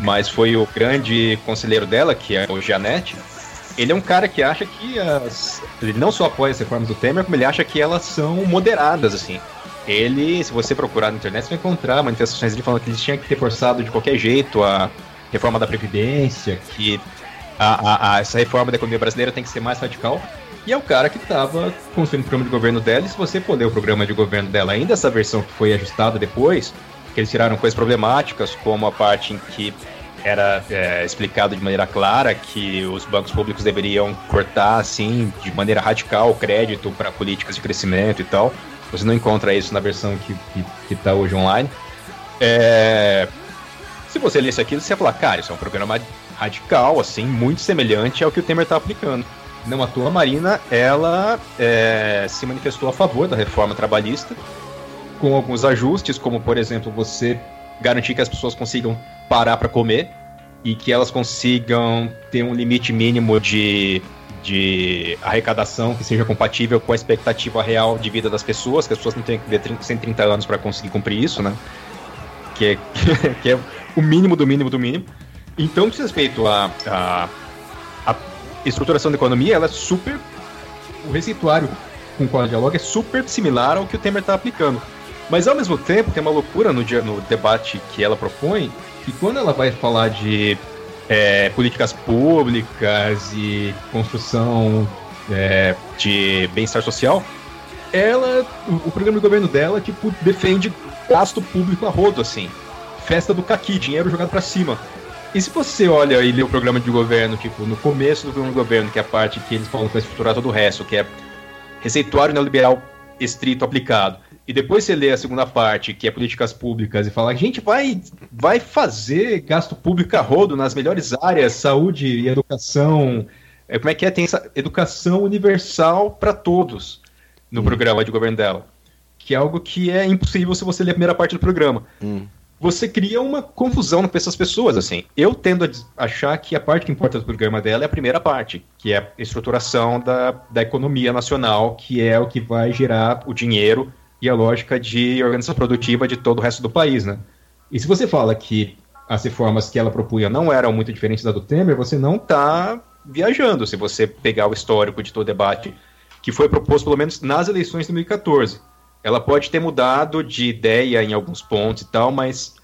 mas foi o grande conselheiro dela, que é o Janete. Ele é um cara que acha que as, ele não só apoia as reformas do Temer, como ele acha que elas são moderadas, assim. Ele, se você procurar na internet, você vai encontrar manifestações de falando que eles tinham que ter forçado de qualquer jeito a reforma da Previdência, que a, a, a, essa reforma da economia brasileira tem que ser mais radical. E é o cara que estava construindo o programa de governo dela. E se você for ler o programa de governo dela, ainda essa versão que foi ajustada depois, que eles tiraram coisas problemáticas, como a parte em que era é, explicado de maneira clara que os bancos públicos deveriam cortar, assim, de maneira radical o crédito para políticas de crescimento e tal. Você não encontra isso na versão que está hoje online. É... Se você lesse aquilo, você ia falar, cara, isso é um programa radical, assim, muito semelhante ao que o Temer está aplicando. Não à toa, a Marina, ela é, se manifestou a favor da reforma trabalhista, com alguns ajustes, como, por exemplo, você garantir que as pessoas consigam parar para comer e que elas consigam ter um limite mínimo de, de arrecadação que seja compatível com a expectativa real de vida das pessoas, que as pessoas não tenham que ver 30, 130 anos para conseguir cumprir isso, né? Que é, [laughs] que é o mínimo do mínimo do mínimo. Então, diz respeito à a, a, a, estruturação da economia, ela é super. O receituário com o qual dialoga é super similar ao que o Temer está aplicando. Mas ao mesmo tempo, tem uma loucura no, dia, no debate que ela propõe, que quando ela vai falar de é, políticas públicas e construção é, de bem-estar social, ela, o, programa de governo dela, tipo, defende gasto público a rodo, assim. Festa do caqui, dinheiro jogado para cima. E se você olha e lê o programa de governo, tipo, no começo do programa de governo, que é a parte que eles falam que vai estruturar todo o resto, que é receituário neoliberal estrito aplicado, e depois você lê a segunda parte, que é políticas públicas, e fala, a gente vai, vai fazer gasto público a rodo nas melhores áreas, saúde e educação. É, como é que é? Tem essa educação universal para todos no hum. programa de governo dela. Que é algo que é impossível se você ler a primeira parte do programa. Hum você cria uma confusão na essas pessoas, assim. Eu tendo a achar que a parte que importa do programa dela é a primeira parte, que é a estruturação da, da economia nacional, que é o que vai gerar o dinheiro e a lógica de organização produtiva de todo o resto do país, né? E se você fala que as reformas que ela propunha não eram muito diferentes da do Temer, você não está viajando se você pegar o histórico de todo o debate que foi proposto, pelo menos nas eleições de 2014 ela pode ter mudado de ideia em alguns pontos e tal, mas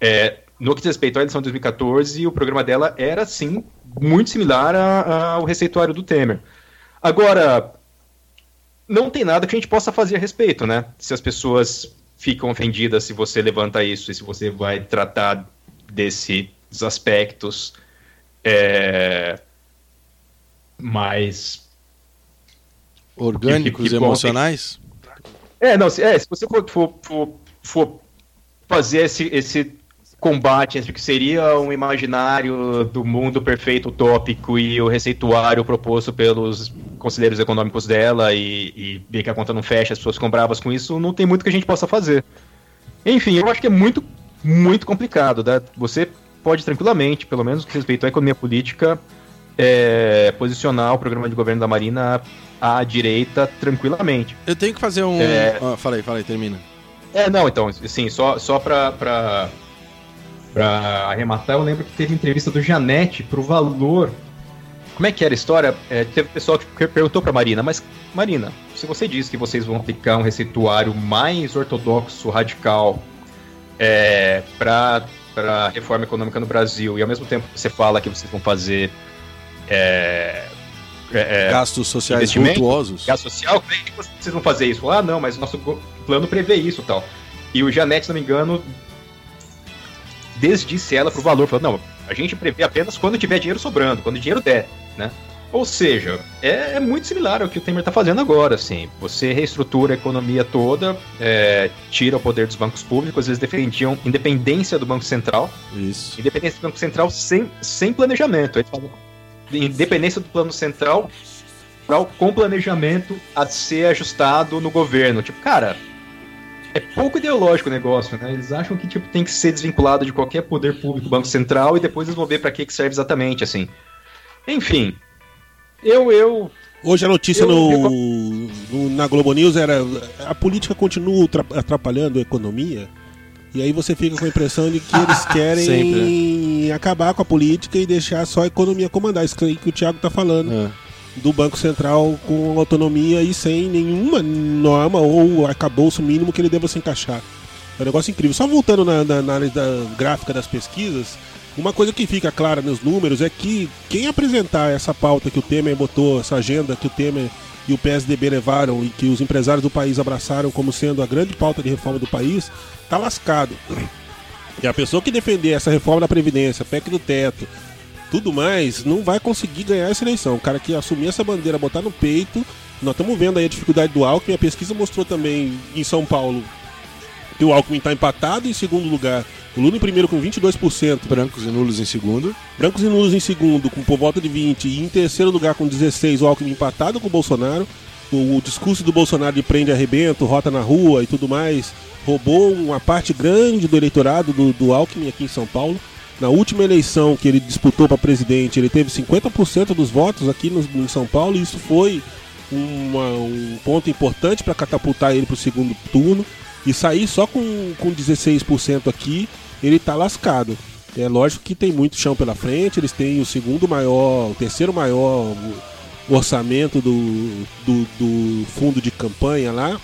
é, no que diz respeito à eleição de 2014, o programa dela era, sim, muito similar a, a, ao receituário do Temer. Agora, não tem nada que a gente possa fazer a respeito, né? Se as pessoas ficam ofendidas se você levanta isso e se você vai tratar desses aspectos é, mais orgânicos, que, que, que emocionais. É, não, se, é, se você for, for, for, for fazer esse, esse combate entre o que seria um imaginário do mundo perfeito utópico e o receituário proposto pelos conselheiros econômicos dela e, e ver que a conta não fecha, as pessoas ficam bravas com isso, não tem muito que a gente possa fazer. Enfim, eu acho que é muito, muito complicado. Né? Você pode tranquilamente, pelo menos com respeito à economia política, é, posicionar o programa de governo da Marina à direita tranquilamente. Eu tenho que fazer um. É... Ah, fala aí, fala aí, termina. É, não, então, assim, só, só pra, pra, pra arrematar, eu lembro que teve entrevista do Janete pro valor. Como é que era a história? É, teve pessoal que perguntou pra Marina, mas, Marina, se você diz que vocês vão aplicar um receituário mais ortodoxo, radical, é, pra, pra reforma econômica no Brasil, e ao mesmo tempo você fala que vocês vão fazer é, é, é, gastos sociais virtuosos. Gasto social, como é que vocês vão fazer isso? Ah, não, mas nosso plano prevê isso e tal. E o Janete, se não me engano, desdisse ela pro valor, falou, não, a gente prevê apenas quando tiver dinheiro sobrando, quando o dinheiro der, né? Ou seja, é, é muito similar ao que o Temer está fazendo agora, assim. Você reestrutura a economia toda, é, tira o poder dos bancos públicos, eles defendiam independência do Banco Central. Isso. Independência do Banco Central sem, sem planejamento. Eles falam, independência do plano central com planejamento a ser ajustado no governo. Tipo, cara, é pouco ideológico o negócio, né? Eles acham que tipo tem que ser desvinculado de qualquer poder público, Banco Central, e depois eles vão ver para que que serve exatamente, assim. Enfim, Eu, eu. Hoje a notícia Eu- no, no- na Globo News era a política continua tra- atrapalhando a economia. E aí você fica com a impressão de que [laughs] eles querem acabar com a política e deixar só a economia comandar. Isso aí que o Thiago tá falando. É. Do Banco Central com autonomia e sem nenhuma norma ou arcabouço mínimo que ele deva se encaixar. É um negócio incrível. Só voltando na, na- na análise da gráfica das pesquisas, uma coisa que fica clara nos números é que quem apresentar essa pauta que o Temer botou, essa agenda que o Temer e o PSDB levaram e que os empresários do país abraçaram como sendo a grande pauta de reforma do país, tá lascado. E a pessoa que defender essa reforma da Previdência, PEC do teto, tudo mais, não vai conseguir ganhar essa eleição. O cara que assumir essa bandeira, botar no peito, nós estamos vendo aí a dificuldade do Alckmin. A pesquisa mostrou também em São Paulo que o Alckmin está empatado em segundo lugar. O Lula em primeiro com 22%, Brancos e nulos em segundo. Brancos e nulos em segundo, com por volta de 20, e em terceiro lugar com 16, o Alckmin empatado com o Bolsonaro. O, o discurso do Bolsonaro de prende arrebento, rota na rua e tudo mais, roubou uma parte grande do eleitorado do, do Alckmin aqui em São Paulo. Na última eleição que ele disputou para presidente, ele teve 50% dos votos aqui no, em São Paulo, e isso foi uma- um ponto importante para catapultar ele para o segundo turno. E sair só com, com 16% aqui, ele tá lascado. É lógico que tem muito chão pela frente, eles têm o segundo maior, o terceiro maior orçamento do, do, do fundo de campanha lá.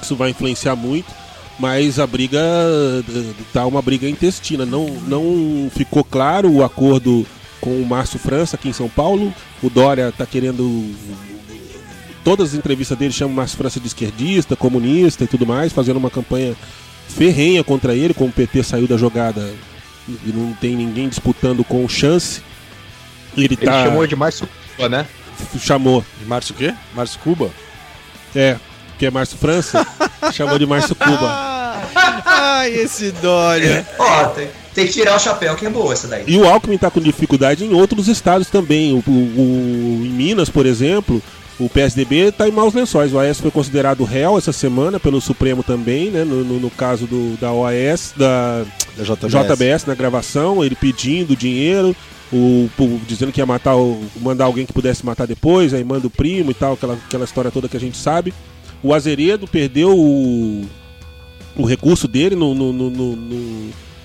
Isso vai influenciar muito, mas a briga tá uma briga intestina. Não, não ficou claro o acordo com o Márcio França aqui em São Paulo. O Dória tá querendo. Todas as entrevistas dele chamam o Márcio França de esquerdista, comunista e tudo mais, fazendo uma campanha ferrenha contra ele, como o PT saiu da jogada e não tem ninguém disputando com chance. Ele, Ele tá. chamou de Márcio Cuba, né? chamou. De Márcio o quê? Márcio Cuba? É, que é Márcio França, [laughs] chamou de Márcio Cuba. Ai, esse Dória. Ó, tem, tem que tirar o chapéu que é boa essa daí. E o Alckmin está com dificuldade em outros estados também. O, o- o- em Minas, por exemplo, o PSDB está em maus lençóis. O AES foi considerado réu essa semana pelo Supremo também, né? No, no- no caso do, da OAS, da Da JBS. JBS na gravação, ele pedindo dinheiro, o, o- dizendo que ia matar o, mandar alguém que pudesse matar depois, aí manda o primo e tal, aquela, aquela história toda que a gente sabe. O Azeredo perdeu o, o recurso dele no, no- no-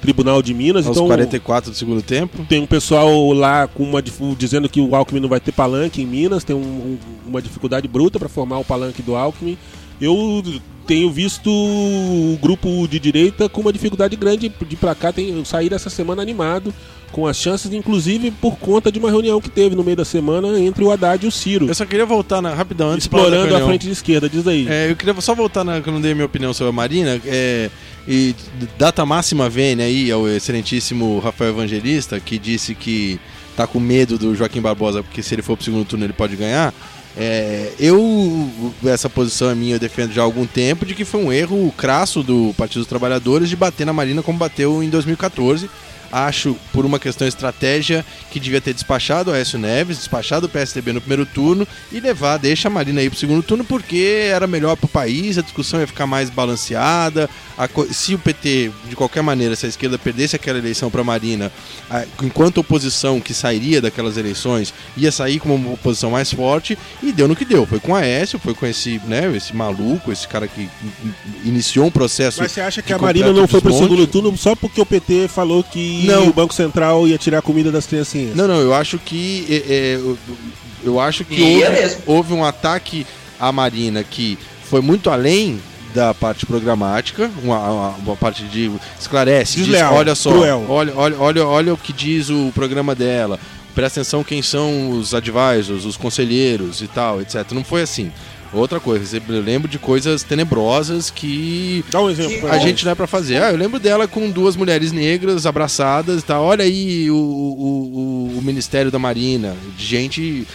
Tribunal de Minas, Aos então 44 do segundo tempo. tem um pessoal lá com uma dizendo que o Alckmin não vai ter palanque em Minas, tem um- um- uma dificuldade bruta para formar o palanque do Alckmin. Eu tenho visto o grupo de direita com uma dificuldade grande de ir pra cá, tem sair essa semana animado, com as chances, inclusive por conta de uma reunião que teve no meio da semana entre o Haddad e o Ciro, Eu só queria voltar na, rapidão antes explorando a frente de esquerda. Diz aí. É, eu queria só voltar na que eu não dei minha opinião sobre a Marina. É, e data máxima vênia aí ao excelentíssimo Rafael Evangelista, que disse que tá com medo do Joaquim Barbosa, porque se ele for pro segundo turno ele pode ganhar. É, eu, essa posição é minha, eu defendo já há algum tempo, de que foi um erro crasso do Partido dos Trabalhadores de bater na Marina como bateu em 2014. Acho, por uma questão estratégia, que devia ter despachado o Aécio Neves, despachado o PSDB no primeiro turno e levar, deixa a Marina aí pro segundo turno, porque era melhor pro país, a discussão ia ficar mais balanceada. a se o PT, de qualquer maneira, se a esquerda perdesse aquela eleição pra Marina, a- enquanto oposição que sairia daquelas eleições, ia sair como uma oposição mais forte, e deu no que deu. Foi com o Aécio, foi com esse, né, esse maluco, esse cara que in- in- iniciou um processo. Mas você acha que a Marina não foi pro segundo turno só porque o PT falou que Não. o Banco Central ia tirar a comida das criancinhas? Não, não, eu acho que. é, é, eu, eu acho que Ia houve, houve um ataque à Marina que foi muito além da parte programática, uma, uma- uma parte de esclarece, diz, Desleal, olha só, cruel. olha, olha, olha, olha o que diz o programa dela, presta atenção quem são os advisors, os conselheiros e tal, etc. Não foi assim. Outra coisa, eu lembro de coisas tenebrosas que Dá um exemplo. a gente. não é pra fazer. Ah, eu lembro dela com duas mulheres negras abraçadas e tal. Olha aí o, o, o, o Ministério da Marina, de gente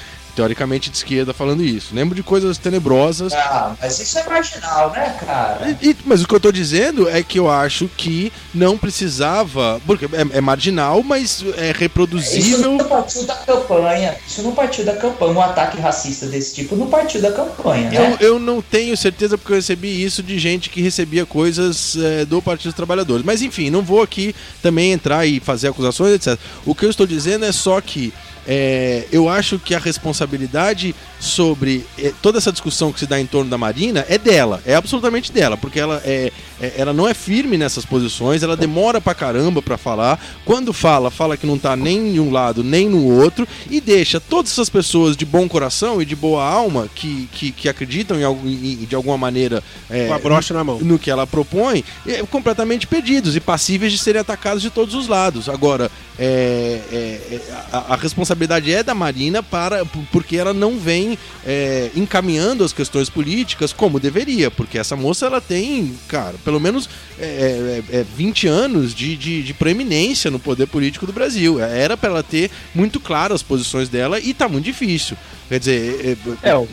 teoricamente de esquerda falando isso. Lembro de coisas tenebrosas. Ah, mas isso é marginal, né, cara? E- e- mas o que eu tô dizendo é que eu acho que não precisava. Porque é, é marginal, mas é Isso reproduzível. não partiu da campanha. Isso não partiu da campanha. Um ataque racista desse tipo não partiu da campanha, né? Eu, eu não tenho certeza porque eu recebi isso de gente que recebia coisas é, do Partido dos Trabalhadores. Mas enfim, não vou aqui também entrar e fazer acusações, etc. O que eu estou dizendo é só que é, eu acho que a responsabilidade sobre eh, toda essa discussão que se dá em torno da Marina é dela, é absolutamente dela, porque ela, é, é ela não é firme nessas posições, ela demora pra caramba pra falar. Quando fala, fala que não tá nem em um lado nem no outro e deixa todas essas pessoas de bom coração e de boa alma que, que, que acreditam em, em, de alguma maneira é, com a brocha no, na mão. no que ela propõe, é, completamente perdidos e passíveis de serem atacados de todos os lados. Agora, é, é, é a, a, responsabilidade é da Marina para porque ela não vem é, encaminhando as questões políticas como deveria, porque essa moça ela tem, cara, pelo menos é, é, 20 é, anos de, de, de, proeminência no poder político do Brasil. Era para ela ter muito claro as posições dela e tá muito difícil. Quer dizer, é, é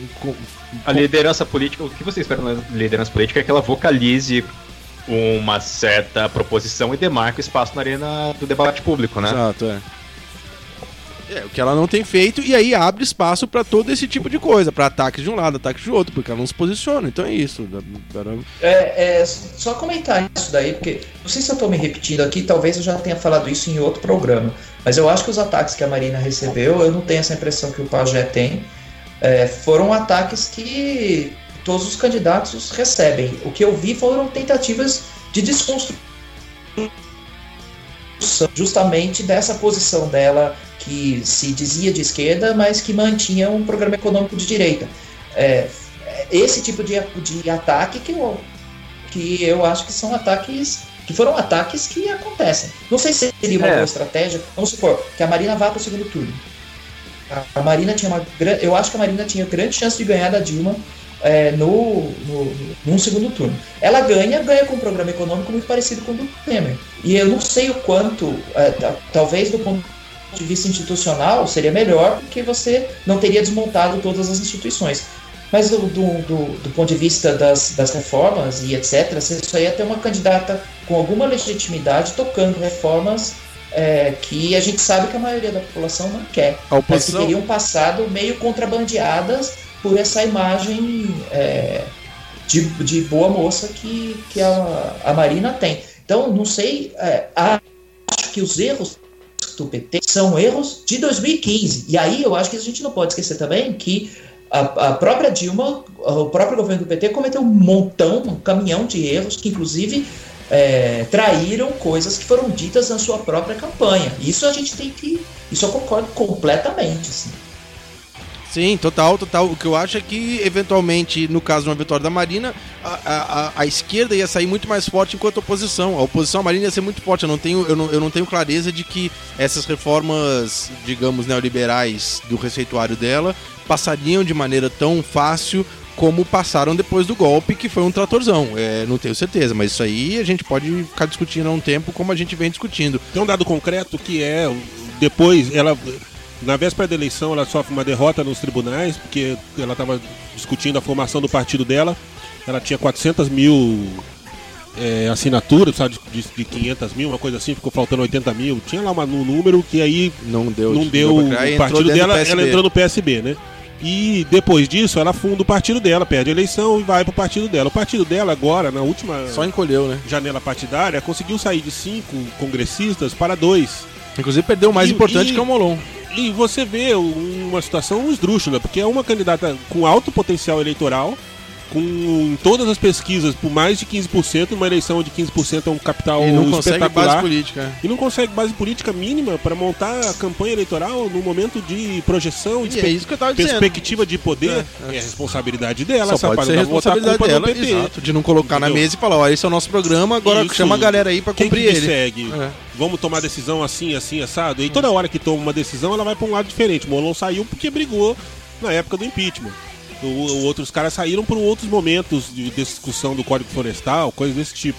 a liderança política, o que você espera na liderança política é que ela vocalize uma certa proposição e demarque o espaço na arena do debate público, né? Exato, é. É, o que ela não tem feito, e aí abre espaço para todo esse tipo de coisa, para ataques de um lado, ataques de outro, porque ela não se posiciona. Então é isso. É, é, só comentar isso daí, porque não sei se eu tô me repetindo aqui, talvez eu já tenha falado isso em outro programa, mas eu acho que os ataques que a Marina recebeu, eu não tenho essa impressão que o Pajé tem, é, foram ataques que todos os candidatos recebem. O que eu vi foram tentativas de desconstrução justamente dessa posição dela que se dizia de esquerda, mas que mantinha um programa econômico de direita. É, esse tipo de, de ataque que eu, que eu acho que são ataques que foram ataques que acontecem. Não sei se seria uma é. boa estratégia. Vamos supor que a Marina vá para o segundo turno. A Marina tinha uma eu acho que a Marina tinha grande chance de ganhar da Dilma é, no, no, num segundo turno. Ela ganha, ganha com um programa econômico muito parecido com o do Temer. E eu não sei o quanto, é, talvez do ponto de vista institucional, seria melhor, porque você não teria desmontado todas as instituições. Mas do, do, do, do ponto de vista das, das reformas e etc., você só ia ter uma candidata com alguma legitimidade tocando reformas é, que a gente sabe que a maioria da população não quer. A oposição... Mas que teriam passado meio contrabandeadas por essa imagem é, de, de boa moça que, que a, a Marina tem. Então, não sei, é, acho que os erros do PT são erros de 2015. E aí eu acho que a gente não pode esquecer também que a, a, própria Dilma, o próprio governo do PT cometeu um montão, um caminhão de erros que inclusive é, traíram coisas que foram ditas na sua própria campanha. Isso a gente tem que. Isso eu concordo completamente. Assim. Sim, total, total. O que eu acho é que, eventualmente, no caso de uma vitória da Marina, a, a, a esquerda ia sair muito mais forte enquanto oposição. A oposição à Marina ia ser muito forte. Eu não tenho, eu não, eu não tenho clareza de que essas reformas, digamos, neoliberais do receituário dela passariam de maneira tão fácil como passaram depois do golpe, que foi um tratorzão. É, não tenho certeza, mas isso aí a gente pode ficar discutindo há um tempo, como a gente vem discutindo. Tem um dado concreto que é, depois ela na véspera da eleição, ela sofre uma derrota nos tribunais, porque ela estava discutindo a formação do partido dela. Ela tinha 400 mil é, assinaturas, sabe, de, de 500 mil, uma coisa assim, ficou faltando 80 mil. Tinha lá um número que aí não deu, não deu o partido dela, ela entrou no PSB, né? E depois disso, ela funda o partido dela, perde a eleição e vai pro partido dela. O partido dela agora, na última Só encolheu, né? janela partidária, conseguiu sair de cinco congressistas para dois. Inclusive perdeu o mais e, importante e, que é o Molon. E você vê uma situação esdrúxula, porque é uma candidata com alto potencial eleitoral, com todas as pesquisas por mais de 15%, uma eleição de 15% é um capital e não espetacular. Consegue base política. E não consegue base política mínima para montar a campanha eleitoral no momento de projeção, de é isso que eu tava perspectiva de poder. É, é. é responsabilidade dela, Só pode ser responsabilidade dela, exato, de não colocar Entendeu? na mesa e falar, ó, esse é o nosso programa, agora isso. chama a galera aí para cumprir que ele. segue? É. Vamos tomar decisão assim, assim, assado. E toda hora que toma uma decisão, ela vai para um lado diferente. Molon saiu porque brigou na época do impeachment. O, outros caras saíram por outros momentos de discussão do Código Florestal, coisas desse tipo.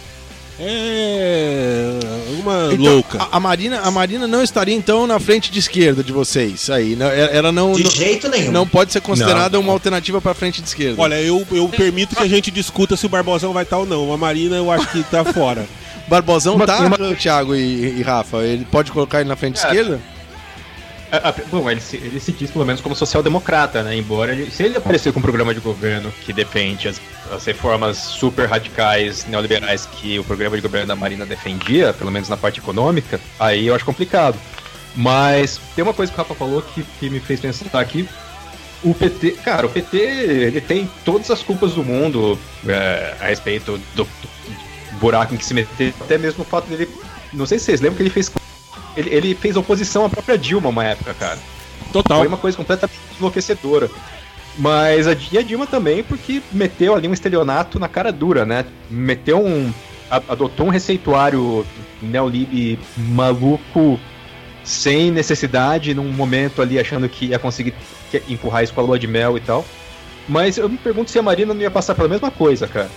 É uma então, louca. A, a, Marina, a Marina não estaria então na frente de esquerda de vocês aí, né? Ela não de não, jeito nenhum. Não pode ser considerada não. uma alternativa para frente de esquerda. Olha, eu, eu permito que a gente discuta se o Barbosão vai estar ou não. A Marina eu acho que tá fora. Barbosão uma, tá, uma... Thiago e, e, Rafa. Ele pode colocar ele na frente é. esquerda? A, a, bom, ele se, ele se diz pelo menos como social-democrata, né? Embora ele, se ele aparecer com um programa de governo que defende as, as, reformas super radicais neoliberais que o programa de governo da Marina defendia, pelo menos na parte econômica, aí eu acho complicado. Mas tem uma coisa que o Rafa falou que, que me fez pensar aqui, O PT, cara, o PT ele tem todas as culpas do mundo é, a respeito do, do, buraco em que se meteu, até mesmo o fato dele. Não sei se vocês lembram que ele fez. Ele, ele fez oposição à própria Dilma uma época, cara. Total. Foi uma coisa completamente enlouquecedora. Mas a, e a Dilma também, porque meteu ali um estelionato na cara dura, né? Meteu um. adotou um receituário neolib maluco, sem necessidade, num momento ali achando que ia conseguir empurrar isso com a lua de mel e tal. Mas eu me pergunto se a Marina não ia passar pela mesma coisa, cara.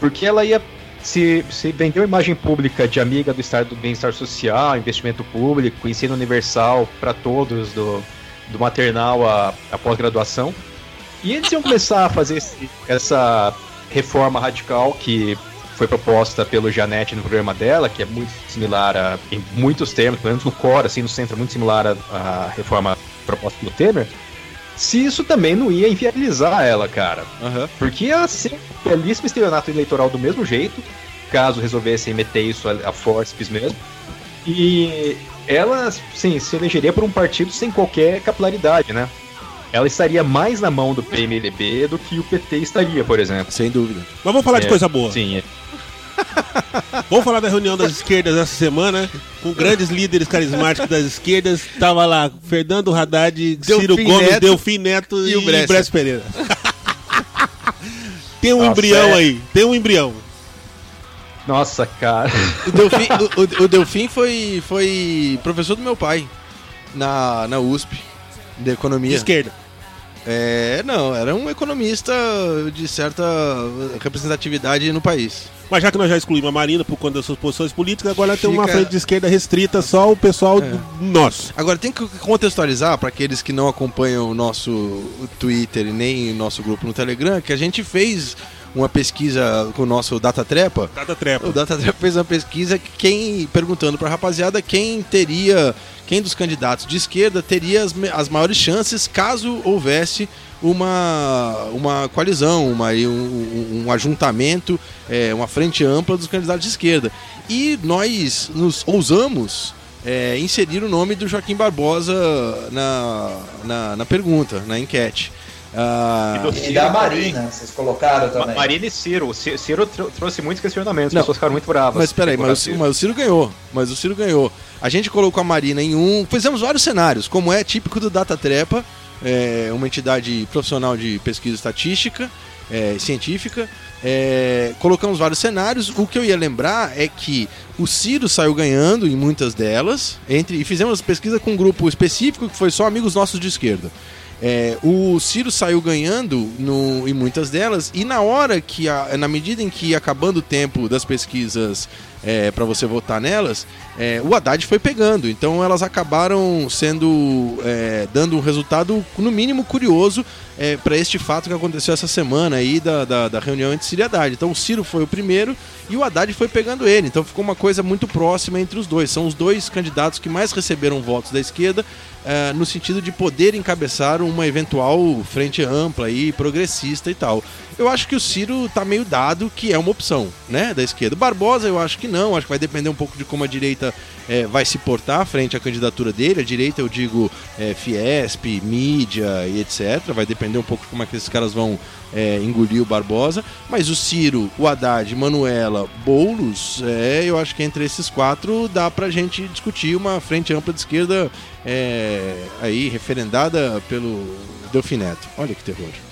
Porque ela ia se, se vendeu imagem pública de amiga do Estado do bem-estar social, investimento público, ensino universal para todos, do, do maternal à, à pós-graduação. E eles iam começar a fazer esse, essa reforma radical que foi proposta pelo Janete no programa dela, que é muito similar a, em muitos termos, pelo menos no core, assim, no centro, é muito similar à reforma proposta pelo Temer. Se isso também não ia inviabilizar ela, cara. Uhum. Porque ia ser um belíssimo estelionato eleitoral do mesmo jeito, caso resolvessem meter isso a, a forceps mesmo. E ela, sim, se elegeria por um partido sem qualquer capilaridade, né? ela estaria mais na mão do PMDB do que o PT estaria, por exemplo. Sem dúvida. Mas vamos falar é, de coisa boa. Sim. É. [laughs] Vamos falar da reunião das esquerdas essa semana, com grandes líderes carismáticos das esquerdas. Tava lá Fernando Haddad, Delfim Ciro Gomes, Neto, Delfim Neto e, e o Bressa Pereira. [laughs] tem um Nossa, embrião é... aí, tem um embrião. Nossa, cara. O Delfim, o, o, o Delfim foi, foi professor do meu pai na, na USP, de economia. De esquerda. É, não, era um economista de certa representatividade no país. Mas já que nós já excluímos a Marina por conta das suas posições políticas, agora Fica... tem uma frente de esquerda restrita só o pessoal é. nosso. Agora tem que contextualizar para aqueles que não acompanham o nosso Twitter e nem o nosso grupo no Telegram, que a gente fez uma pesquisa com o nosso Data Trepa. Data Trepa. O Data Trepa fez uma pesquisa quem perguntando para a rapaziada quem teria quem dos candidatos de esquerda teria as, as maiores chances caso houvesse uma, uma coalizão, uma, um, um ajuntamento, é, uma frente ampla dos candidatos de esquerda. E nós nos ousamos é, inserir o nome do Joaquim Barbosa na, na, na pergunta, na enquete. Ah, e, da Marina, também. vocês colocaram também. Marina e Ciro. O Ciro trouxe muitos questionamentos, as pessoas ficaram muito bravas. Mas peraí, mas, mas o Ciro ganhou. Mas o Ciro ganhou. A gente colocou a Marina em um. Fizemos vários cenários, como é típico do Data Trepa, é uma entidade profissional de pesquisa estatística, é, científica. É, colocamos vários cenários. O que eu ia lembrar é que o Ciro saiu ganhando em muitas delas, entre e fizemos pesquisa com um grupo específico que foi só amigos nossos de esquerda. É, o Ciro saiu ganhando no, em muitas delas, e na hora que, a, na medida em que ia acabando o tempo das pesquisas é, para você votar nelas, é, o Haddad foi pegando. Então elas acabaram sendo é, dando um resultado, no mínimo, curioso é, para este fato que aconteceu essa semana aí da, da, da, reunião entre Ciro e Haddad. Então o Ciro foi o primeiro e o Haddad foi pegando ele. Então ficou uma coisa muito próxima entre os dois. São os dois candidatos que mais receberam votos da esquerda é, no sentido de poder encabeçar uma eventual frente ampla e progressista e tal. Eu acho que o Ciro tá meio dado que é uma opção, né, da esquerda. Barbosa eu acho que não, acho que vai depender um pouco de como a direita é, vai se portar frente à candidatura dele. A direita eu digo é, Fiesp, mídia e etc. Vai depender um pouco de como é que esses caras vão é, engolir o Barbosa. Mas o Ciro, o Haddad, Manuela, Boulos, é, eu acho que entre esses quatro dá pra gente discutir uma frente ampla de esquerda é, aí referendada pelo Delfineto. Olha que terror.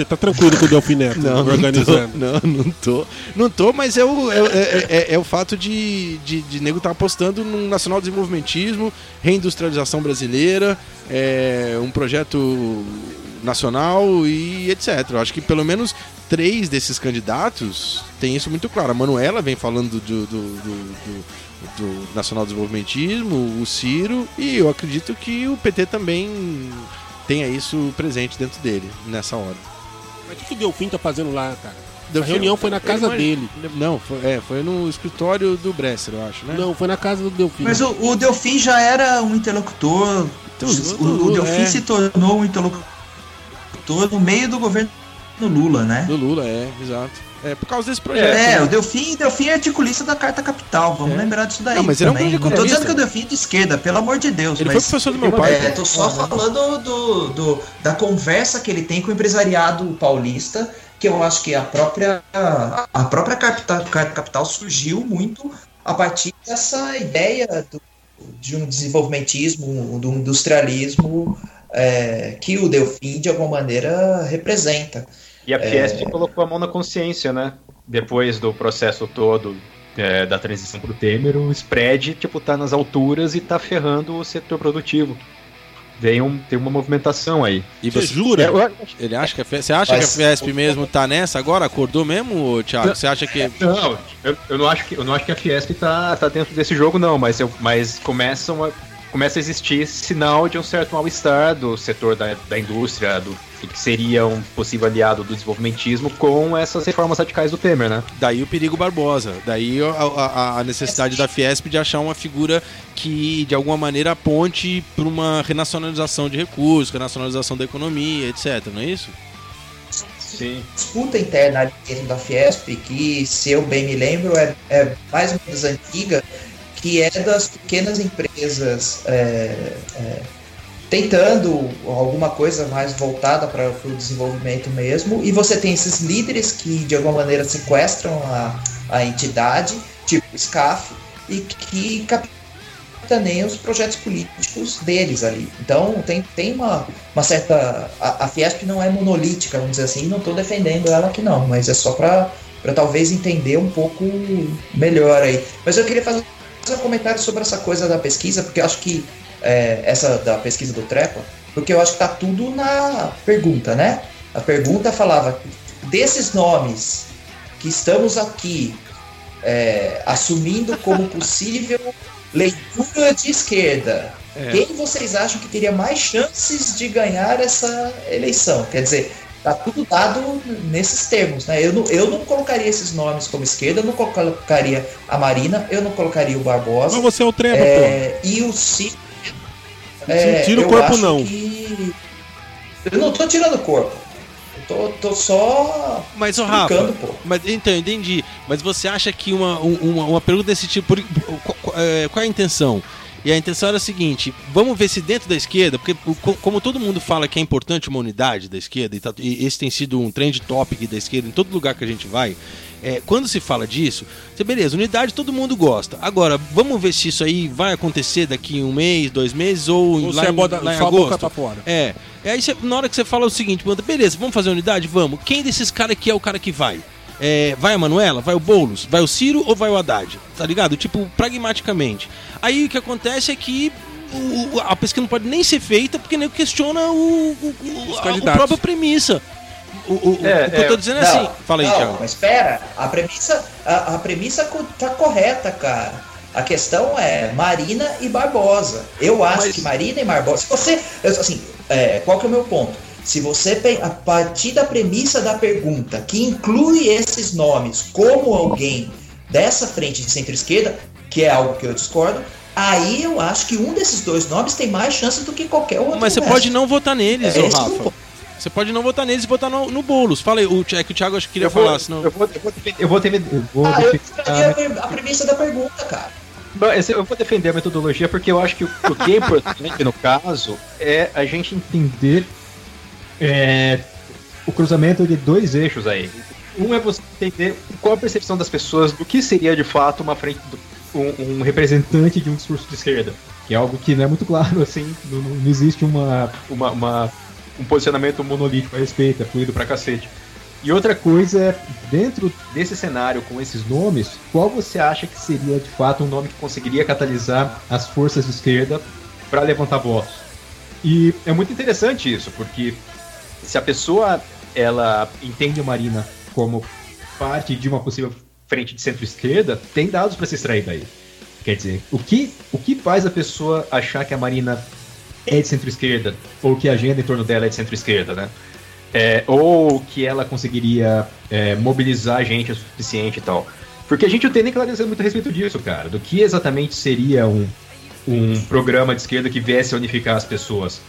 Você tá tranquilo com o Delfineto não, organizando? Não, tô, não, não tô. Não tô, mas é o, é, é, é, é o fato de, de, de nego estar tá apostando no nacional desenvolvimentismo, reindustrialização brasileira, é, um projeto nacional e etc. Eu acho que pelo menos três desses candidatos têm isso muito claro. A Manuela vem falando do, do, do, do, do nacional desenvolvimentismo, o Ciro, e eu acredito que o PT também tenha isso presente dentro dele nessa hora. Mas o que o Delfim tá fazendo lá, cara? A reunião foi na casa dele. Não, foi, é, foi no escritório do Bresser, eu acho, né? Não, foi na casa do Delfim. Mas o, o Delfim já era um interlocutor. o, o Delfim é. se tornou um interlocutor no meio do governo Lula, né? Do Lula, é, exato. É por causa desse projeto. É, né? o Delfim, Delfim é articulista da Carta Capital, vamos É. lembrar disso daí Não, mas ele é um também. grande Não tô dizendo que o Delfim é de esquerda, pelo amor de Deus, Ele foi mas... professor do meu pai. É, tô só falando do, do- da conversa que ele tem com o empresariado paulista, que eu acho que a própria, a própria Carta, Carta Capital surgiu muito a partir dessa ideia do- de um desenvolvimentismo, do industrialismo é, que o Delfim, de alguma maneira, representa. E a Fiesp colocou a mão na consciência, né? Depois do processo todo é, da transição pro Temer, o spread, tipo, tá nas alturas e tá ferrando o setor produtivo. Vem um, tem uma movimentação aí. E Você você, jura? ele acha que a Fiesp, você acha Mas- que a Fiesp mesmo tá nessa agora? Acordou mesmo, Thiago? Você acha que Não, eu, eu não acho que, eu não acho que a Fiesp tá, tá dentro desse jogo, não, mas, eu, mas começam a, começa a existir sinal de um certo mal-estar do setor da, da indústria, do que seria um possível aliado do desenvolvimentismo com essas reformas radicais do Temer, né? daí o perigo Barbosa, daí a, a- a necessidade da Fiesp de achar uma figura que de alguma maneira aponte para uma renacionalização de recursos, renacionalização da economia, etc. Não é isso? Sim. disputa interna ali dentro da Fiesp, que, se eu bem me lembro, é, é mais ou menos antiga, que é das pequenas empresas é, é, tentando alguma coisa mais voltada para o desenvolvimento mesmo, e você tem esses líderes que, de alguma maneira, sequestram a, a entidade, tipo SCAF, e que capitaneiam os projetos políticos deles ali. Então, tem, tem uma, uma certa. A, a Fiesp não é monolítica, vamos dizer assim, não estou defendendo ela aqui não, mas é só para talvez entender um pouco melhor aí. Mas eu queria fazer um comentário sobre essa coisa da pesquisa, porque eu acho que é, essa da pesquisa do Trepa, porque eu acho que tá tudo na pergunta, né? A pergunta falava desses nomes que estamos aqui é, assumindo como possível [laughs] leitura de esquerda. É. Quem vocês acham que teria mais chances de ganhar essa eleição? Quer dizer, tá tudo dado nesses termos, né? Eu não, eu não colocaria esses nomes como esquerda, eu não colocaria a Marina, eu não colocaria o Barbosa. Mas você é o Trepa, pô. É, e o Ciro. É, tira o eu corpo, não. que- Eu não tô tirando o corpo. Eu tô, tô só Mas, ô Rafa, pô. mas então, entendi. Mas você acha que uma, um- uma, uma pergunta desse tipo, por- qual, qual- é, qual é a intenção? E a intenção era a seguinte: vamos ver se dentro da esquerda, porque o- co- como todo mundo fala que é importante uma unidade da esquerda, e, tá- e esse tem sido um trend topic da esquerda em todo lugar que a gente vai, é, quando se fala disso, você, beleza, unidade todo mundo gosta. Agora, vamos ver se isso aí vai acontecer daqui um mês, dois meses, ou, Ou lá, em, bota lá em agosto. pra fora. É. E aí você- na hora que você fala o seguinte, pergunta, beleza, vamos fazer unidade? Vamos. Quem desses caras aqui é o cara que vai? É, vai a Manuela? Vai o Boulos? Vai o Ciro ou vai o Haddad? Tá ligado? Tipo, pragmaticamente. Aí o que acontece é que o- a pesquisa não pode nem ser feita porque nem questiona o, o, o, a, a própria premissa. O, o- É, o que eu tô é. dizendo é assim. Fala aí, não, Thiago. mas espera, a premissa, a, a premissa tá correta, cara. A questão é Marina e Barbosa. Eu acho Mas- que Marina e Barbosa. Se você. Assim, é, qual que é o meu ponto? Se você, a partir da premissa da pergunta, que inclui esses nomes como alguém dessa frente de centro-esquerda, que é algo que eu discordo, aí eu acho que um desses dois nomes tem mais chance do que qualquer outro. Mas você resto. pode não votar neles, É ô eu Rafa. Você pode não votar neles e votar no, no Boulos. Fala aí, o, é que o Thiago acho que queria eu vou, falar, senão. eu vou, eu vou defender, eu vou defender- eu vou Ah, eu defender- faria a a premissa da pergunta, cara. Não, esse- Eu vou defender a metodologia porque eu acho que o, o que é importante no caso é a gente entender é, o cruzamento de dois eixos aí. Um é você entender qual a percepção das pessoas do que seria de fato uma frente do- um, um representante de um discurso de esquerda. Que é algo que não é muito claro, assim, não, não existe uma, uma, uma- um posicionamento monolítico a respeito, é fluido pra cacete. E outra coisa é, dentro desse cenário com esses nomes, qual você acha que seria de fato um nome que conseguiria catalisar as forças de esquerda para levantar votos? E é muito interessante isso, porque se a pessoa ela entende a Marina como parte de uma possível frente de centro-esquerda, tem dados para se extrair daí. Quer dizer, o que, o que faz a pessoa achar que a Marina é de centro-esquerda, ou que a agenda em torno dela é de centro-esquerda, né? É, ou que ela conseguiria é, mobilizar gente o suficiente e tal. Porque a gente não tem nem clareza muito a respeito disso, cara. Do que exatamente seria um, um programa de esquerda que viesse a unificar as pessoas.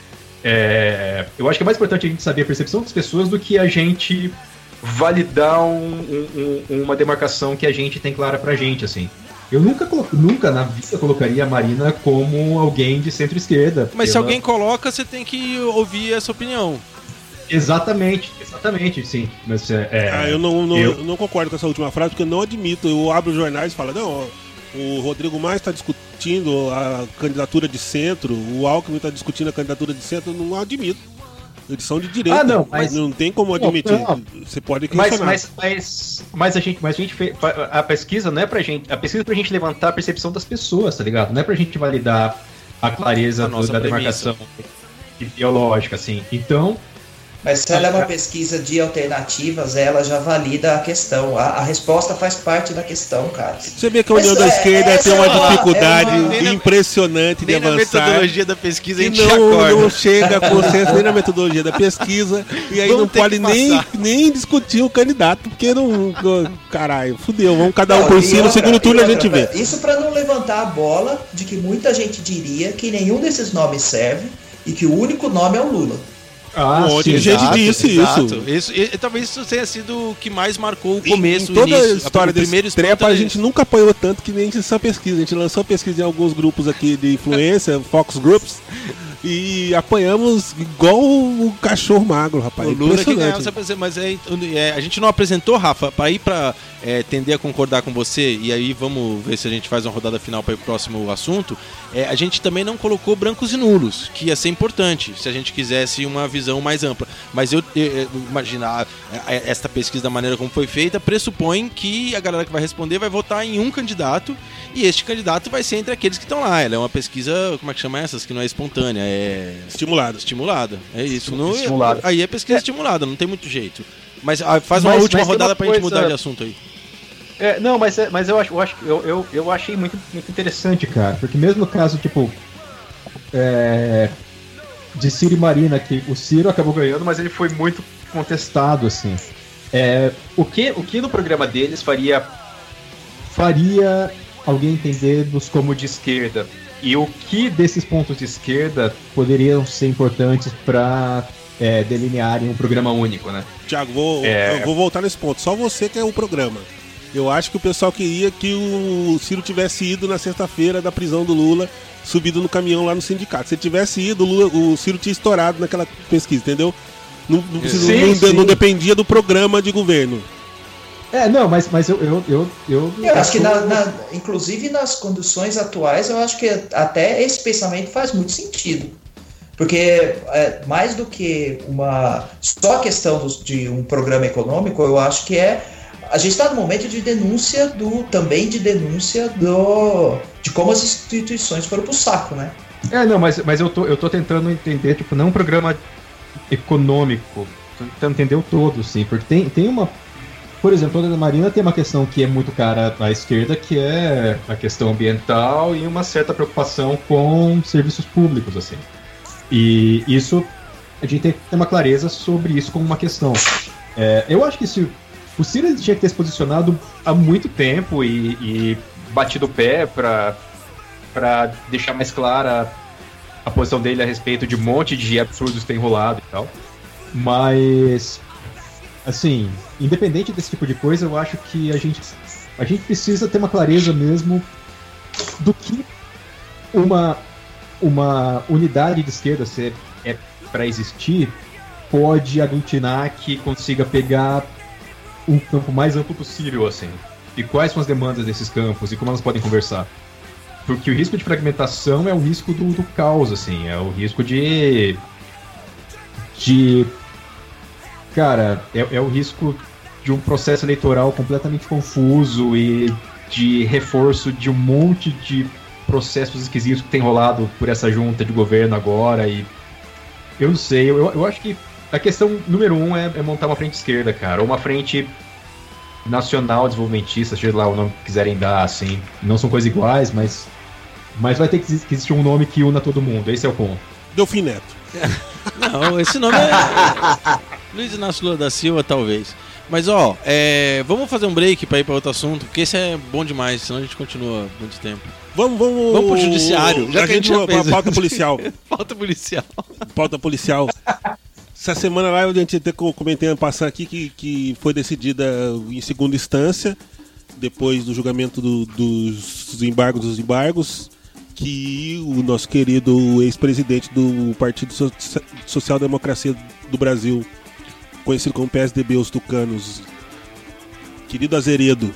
É, eu acho que é mais importante a gente saber a percepção das pessoas do que a gente validar um, um, uma demarcação que a gente tem clara pra gente, assim. Eu nunca, nunca na vida colocaria a Marina como alguém de centro-esquerda. Mas pela... se alguém coloca, você tem que ouvir essa opinião. Exatamente, exatamente, sim. Mas, é, é ah, eu, não, não, eu... não concordo com essa última frase, porque eu não admito. Eu abro os jornais e falo, não, o Rodrigo Mais está discutindo a candidatura de centro, o Alckmin está discutindo a candidatura de centro, eu não admito. Eles são de direita. Ah, não, mas não tem como admitir. Não, não. Você pode questionar. Mas, mas, mas, mas, a gente, mas a gente fez, a pesquisa não é pra gente, a pesquisa é pra gente levantar a percepção das pessoas, tá ligado? Não é pra gente validar a clareza a do, da demarcação ideológica, assim. Então, mas se ela é uma pesquisa de alternativas, ela já valida a questão. A, a resposta faz parte da questão, cara. Você vê que a União da é, Esquerda tem uma é dificuldade é uma, impressionante de avançar. na metodologia da pesquisa a gente não, não chega a consenso nem na metodologia da pesquisa. E aí Vamos não pode nem, nem discutir o candidato, porque não. Caralho, fudeu. Vamos cada um não, por si. No segundo turno outra, a gente vê. Isso para não levantar a bola de que muita gente diria que nenhum desses nomes serve e que o único nome é o Lula. Ah, um monte sim, de gente exato, disse exato. isso. isso e, talvez isso tenha sido o que mais marcou o começo, em toda início, a história a desse trepa, a gente nunca apoiou tanto que nem essa pesquisa. A gente lançou pesquisa em alguns grupos aqui de influência, Fox Groups, e apanhamos igual o cachorro magro, rapaz. O Lula que ganhou essa mas é, é, a gente não apresentou, Rafa, para ir para é, tender a concordar com você, e aí vamos ver se a gente faz uma rodada final para pro próximo assunto. É, a gente também não colocou brancos e nulos, que ia ser importante se a gente quisesse uma visão mais ampla. Mas eu, eu, eu imaginar esta pesquisa da maneira como foi feita pressupõe que a galera que vai responder vai votar em um candidato e este candidato vai ser entre aqueles que estão lá. Ela é uma pesquisa, como é que chama essas? Que não é espontânea, é. Estimulada. Estimulada. É isso. Não, estimulada. Aí é pesquisa é. estimulada, não tem muito jeito. Mas ah, faz uma mas, última mas rodada pra coisa... gente mudar de assunto aí. É, não, mas, é, mas eu acho, eu, acho eu, eu, eu achei muito, muito interessante, cara. Porque mesmo no caso, tipo. É, de Ciro e Marina, que o Ciro acabou ganhando, mas ele foi muito contestado, assim. É, o, que, o que no programa deles faria faria alguém entender-nos como de esquerda? E o que desses pontos de esquerda poderiam ser importantes para é, delinearem um programa único, né? Tiago, vou, é... vou voltar nesse ponto. Só você que é o programa. Eu acho que o pessoal queria que o Ciro tivesse ido na sexta-feira da prisão do Lula, subido no caminhão lá no sindicato. Se ele tivesse ido, o, Lula, o Ciro tinha estourado naquela pesquisa, entendeu? Não, não, sim, não, sim. não dependia do programa de governo. É, não, mas, mas eu, eu, eu, eu, eu acho que, na, na, inclusive nas condições atuais, eu acho que até esse pensamento faz muito sentido. Porque é, mais do que uma só questão de um programa econômico, eu acho que é. A gente está no momento de denúncia do. também de denúncia do. de como as instituições foram pro saco, né? É, não, mas, mas eu, tô, eu tô tentando entender, tipo, não um programa econômico. Tô tentando entender o todo, sim. Porque tem, tem uma por exemplo, a Marina tem uma questão que é muito cara à esquerda, que é a questão ambiental e uma certa preocupação com serviços públicos, assim. E isso, a gente tem que ter uma clareza sobre isso como uma questão. É, eu acho que se o Ciro tinha que ter se posicionado há muito tempo e, e batido o pé para para deixar mais clara a posição dele a respeito de um monte de absurdos que tem rolado e tal. Mas assim, independente desse tipo de coisa, eu acho que a gente, a gente precisa ter uma clareza mesmo do que uma, uma unidade de esquerda ser, é para existir pode aglutinar que consiga pegar um campo mais amplo possível, assim. E quais são as demandas desses campos e como elas podem conversar. Porque o risco de fragmentação é o risco do, do caos, assim, é o risco de. de cara, é, é o risco de um processo eleitoral completamente confuso e de reforço de um monte de processos esquisitos que tem rolado por essa junta de governo agora e eu não sei, eu, eu acho que a questão número um é, é montar uma frente esquerda, cara, ou uma frente nacional desenvolvimentista, seja lá o nome que quiserem dar, assim, não são coisas iguais, mas mas vai ter que existir um nome que una todo mundo, esse é o ponto. Delfim Neto. [laughs] Não, esse nome é. [laughs] Luiz Inácio Lula da Silva, talvez. Mas ó, é... vamos fazer um break para ir para outro assunto, porque esse é bom demais, senão a gente continua muito tempo. Vamos, vamos. Vamos pro judiciário. Já a que a gente, a pauta policial. [laughs] pauta policial. Pauta policial. Essa semana lá a gente até comentei ano passado aqui que, que foi decidida em segunda instância, depois do julgamento do- dos embargos dos embargos, que o nosso querido ex-presidente do Partido So- Social Democracia do Brasil, conhecido como PSDB, os Tucanos, querido Azeredo,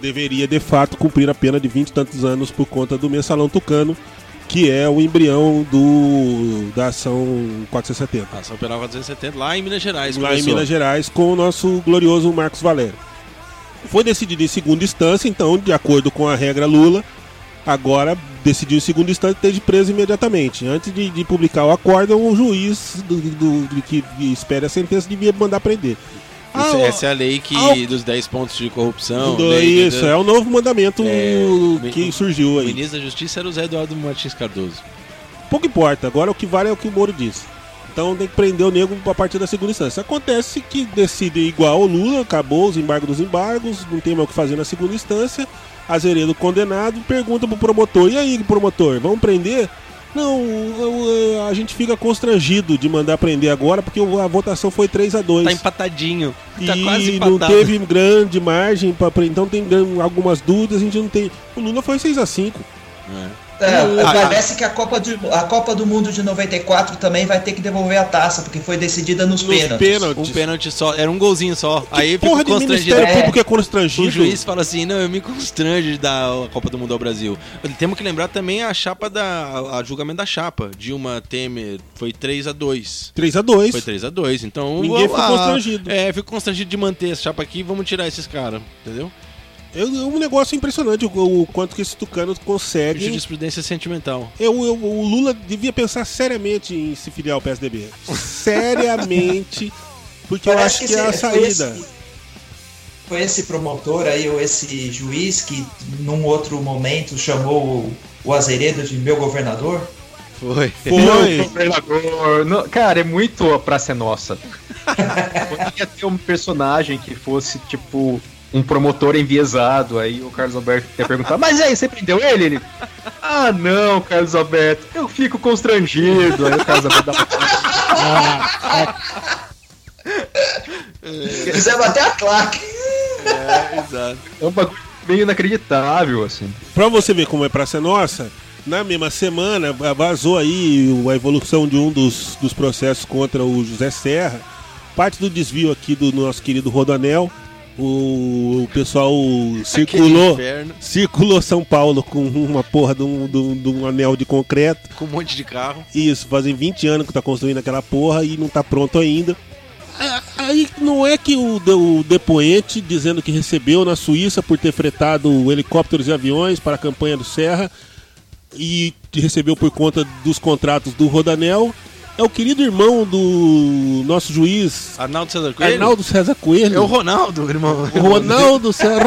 deveria de fato cumprir a pena de 20 e tantos anos por conta do mensalão tucano, que é o embrião do, da ação 470. Ação Penal 470 lá em Minas Gerais. Lá em começou. Minas Gerais, com o nosso glorioso Marcos Valério. Foi decidido em segunda instância, então, de acordo com a regra Lula, agora decidiu em segunda instância esteja preso imediatamente. Antes de, de publicar o acórdão, o juiz do, do- do- que espera a sentença devia mandar prender. Ah, essa é a lei que ah, dos 10 pontos de corrupção. do- lei isso, do- é o novo mandamento É, que o- surgiu O aí. ministro da Justiça era o Zé Eduardo Martins Cardoso. Pouco importa, agora o que vale é o que o Moro disse. Então tem que prender o nego a partir da segunda instância. Acontece que decide igual o Lula, acabou os embargos dos embargos, não tem mais o que fazer na segunda instância. Azeredo condenado, pergunta pro promotor: e aí, promotor, vamos prender? Não, eu- eu- a gente fica constrangido de mandar prender agora porque a votação foi 3 a 2 Tá empatadinho. Tá e quase não empatado. teve grande margem para então tem algumas dúvidas, a gente não tem. O Lula foi 6 a 5 É. É, Ah, parece que a Copa, de, a Copa do Mundo de 94 também vai ter que devolver a taça, porque foi decidida nos, nos pênaltis. pênaltis. Um pênalti só, era um golzinho só. Aí Porra ficou de constrangido. Ministério É. Público é O constrangido. juiz fala assim, não, eu me constrange de dar a Copa do Mundo ao Brasil. Temos que lembrar também a chapa da. a, a julgamento da chapa. Dilma Temer foi 3 a 2 3 a 2 Foi 3 a 2 então. Ninguém ficou constrangido. É, fico constrangido de manter essa chapa aqui vamos tirar esses caras, entendeu? É um negócio impressionante o, o quanto que esse tucano consegue. Jurisprudência sentimental. Eu, eu- o Lula devia pensar seriamente em se filiar ao PSDB. seriamente. [laughs] Porque eu Parece acho que, é a saída. esse- Foi esse promotor aí, ou esse juiz que num outro momento chamou o, o Azeredo de meu governador? Foi. Foi. Governador. Não, cara, é muito a Praça é Nossa. [laughs] Poderia ter um personagem que fosse, tipo, um promotor enviesado. Aí o Carlos Alberto ia perguntar: Mas aí, você prendeu ele? Ele. Ah, não, Carlos Alberto, eu fico constrangido. Aí o Carlos Alberto dá Fizemos [laughs] até a claque. É, exato. É um bagulho meio inacreditável, assim. Pra você ver como é Praça Nossa, na mesma semana vazou aí a evolução de um dos, dos processos contra o José Serra. Parte do desvio aqui do nosso querido Rodanel. O, pessoal circulou, circulou São Paulo com uma porra de um, de um- de um anel de concreto. com um monte de carro. Isso, fazem 20 anos que tá construindo aquela porra e não tá pronto ainda. Ah, Aí não é que o, o depoente dizendo que recebeu na Suíça por ter fretado helicópteros e aviões para a campanha do Serra e recebeu por conta dos contratos do Rodanel é o querido irmão do nosso juiz Arnaldo César Coelho? Arnaldo César Coelho. É o Ronaldo, irmão. O Ronaldo César.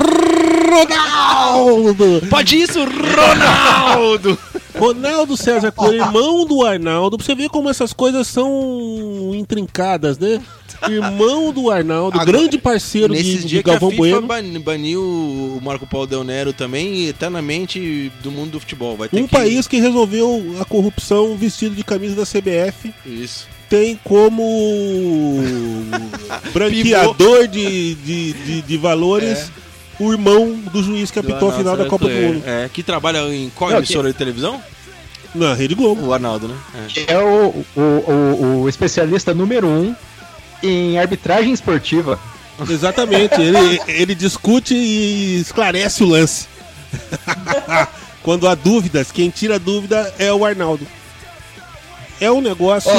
Ronaldo! Pode isso, Ronaldo! Ronaldo César Coelho, irmão do Arnaldo. Pra você ver como essas coisas são intrincadas, né? Irmão do Arnaldo, Agora, grande parceiro de, de dias que a Galvão FIFA Bueno. ban- baniu o Marco Paulo Del Nero também, eternamente do mundo do futebol. Vai ter Um que... país que resolveu a corrupção vestido de camisa da CBF Isso. tem como [laughs] branqueador de, de, de, de valores o irmão do juiz que É. Apitou a final da Copa do Coelho. Mundo. É, que trabalha em qual Não, emissora de televisão? Na Rede Globo. O Arnaldo, né? É. É o, o, o, o especialista número um em arbitragem esportiva. [laughs] Exatamente, ele, ele discute e esclarece o lance. [laughs] Quando há dúvidas, quem tira a dúvida é o Arnaldo. É um negócio.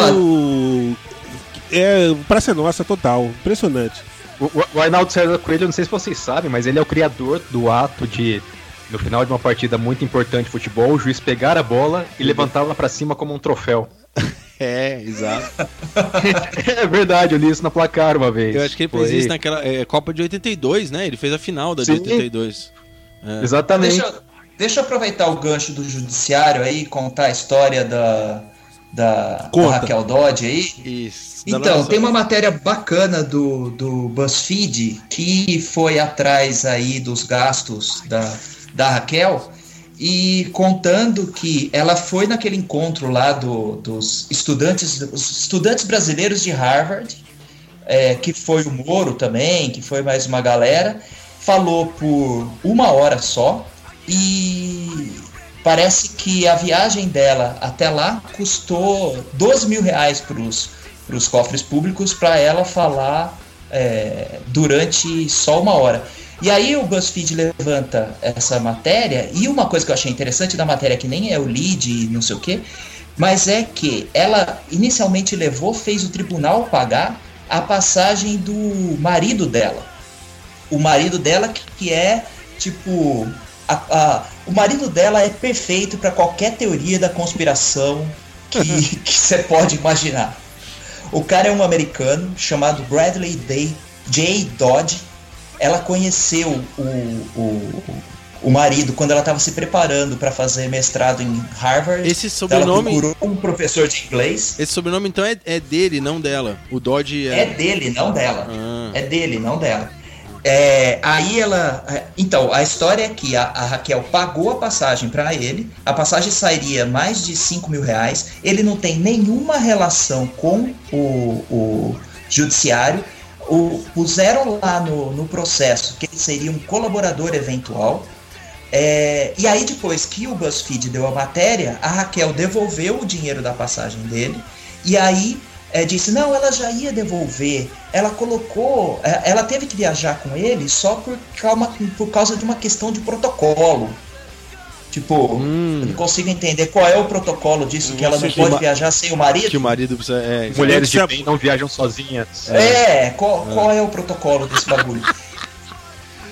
É praça nossa total. Impressionante. O, Arnaldo César Coelho, eu não sei se vocês sabem, mas ele é o criador do ato de, no final de uma partida muito importante de futebol, o juiz pegar a bola e levantá-la pra cima como um troféu. [laughs] É, exato. [laughs] é verdade, eu li isso na placar uma vez. Eu acho que ele fez isso naquela é, Copa de 82, né? Ele fez a final da de Sim. 82. É. Exatamente. Deixa, deixa eu aproveitar o gancho do judiciário aí e contar a história da, da, da. Raquel Dodge aí. Isso. Então, tem uma matéria bacana do, do BuzzFeed que foi atrás aí dos gastos da, da Raquel e contando que ela foi naquele encontro lá do, dos estudantes, os estudantes brasileiros de Harvard, é, que foi o Moro também, que foi mais uma galera, falou por uma hora só e parece que a viagem dela até lá custou 12 mil reais para os cofres públicos para ela falar é, durante só uma hora. E aí o BuzzFeed levanta essa matéria, e uma coisa que eu achei interessante da matéria, que nem é o lead e não sei o quê, mas é que ela inicialmente levou, fez o tribunal pagar a passagem do marido dela. O marido dela que é, tipo, a, a, o marido dela é perfeito para qualquer teoria da conspiração que [laughs] você pode imaginar. O cara é um americano chamado Bradley Day, J. Dodge, ela conheceu o, o, o marido quando ela estava se preparando para fazer mestrado em Harvard. Esse sobrenome. Ela procurou um professor de inglês. Esse sobrenome então é, é dele, não dela. O Dodge é. É dele, não dela. Ah. É dele, não dela. É, aí ela. É, então, a história é que a, a Raquel pagou a passagem para ele, a passagem sairia mais de 5 mil reais, ele não tem nenhuma relação com o, o judiciário, o, puseram lá no, no processo que ele seria um colaborador eventual. É, e aí, depois que o BuzzFeed deu a matéria, a Raquel devolveu o dinheiro da passagem dele. E aí é, disse: não, ela já ia devolver. Ela colocou. É, ela teve que viajar com ele só por, calma, por causa de uma questão de protocolo. Tipo, hum. não consigo entender qual é o protocolo disso, que ela não pode viajar sem o marido. Que o marido precisa. É, Mulheres de bem não viajam sozinhas. É, é qual, é. qual é o protocolo desse bagulho? [laughs]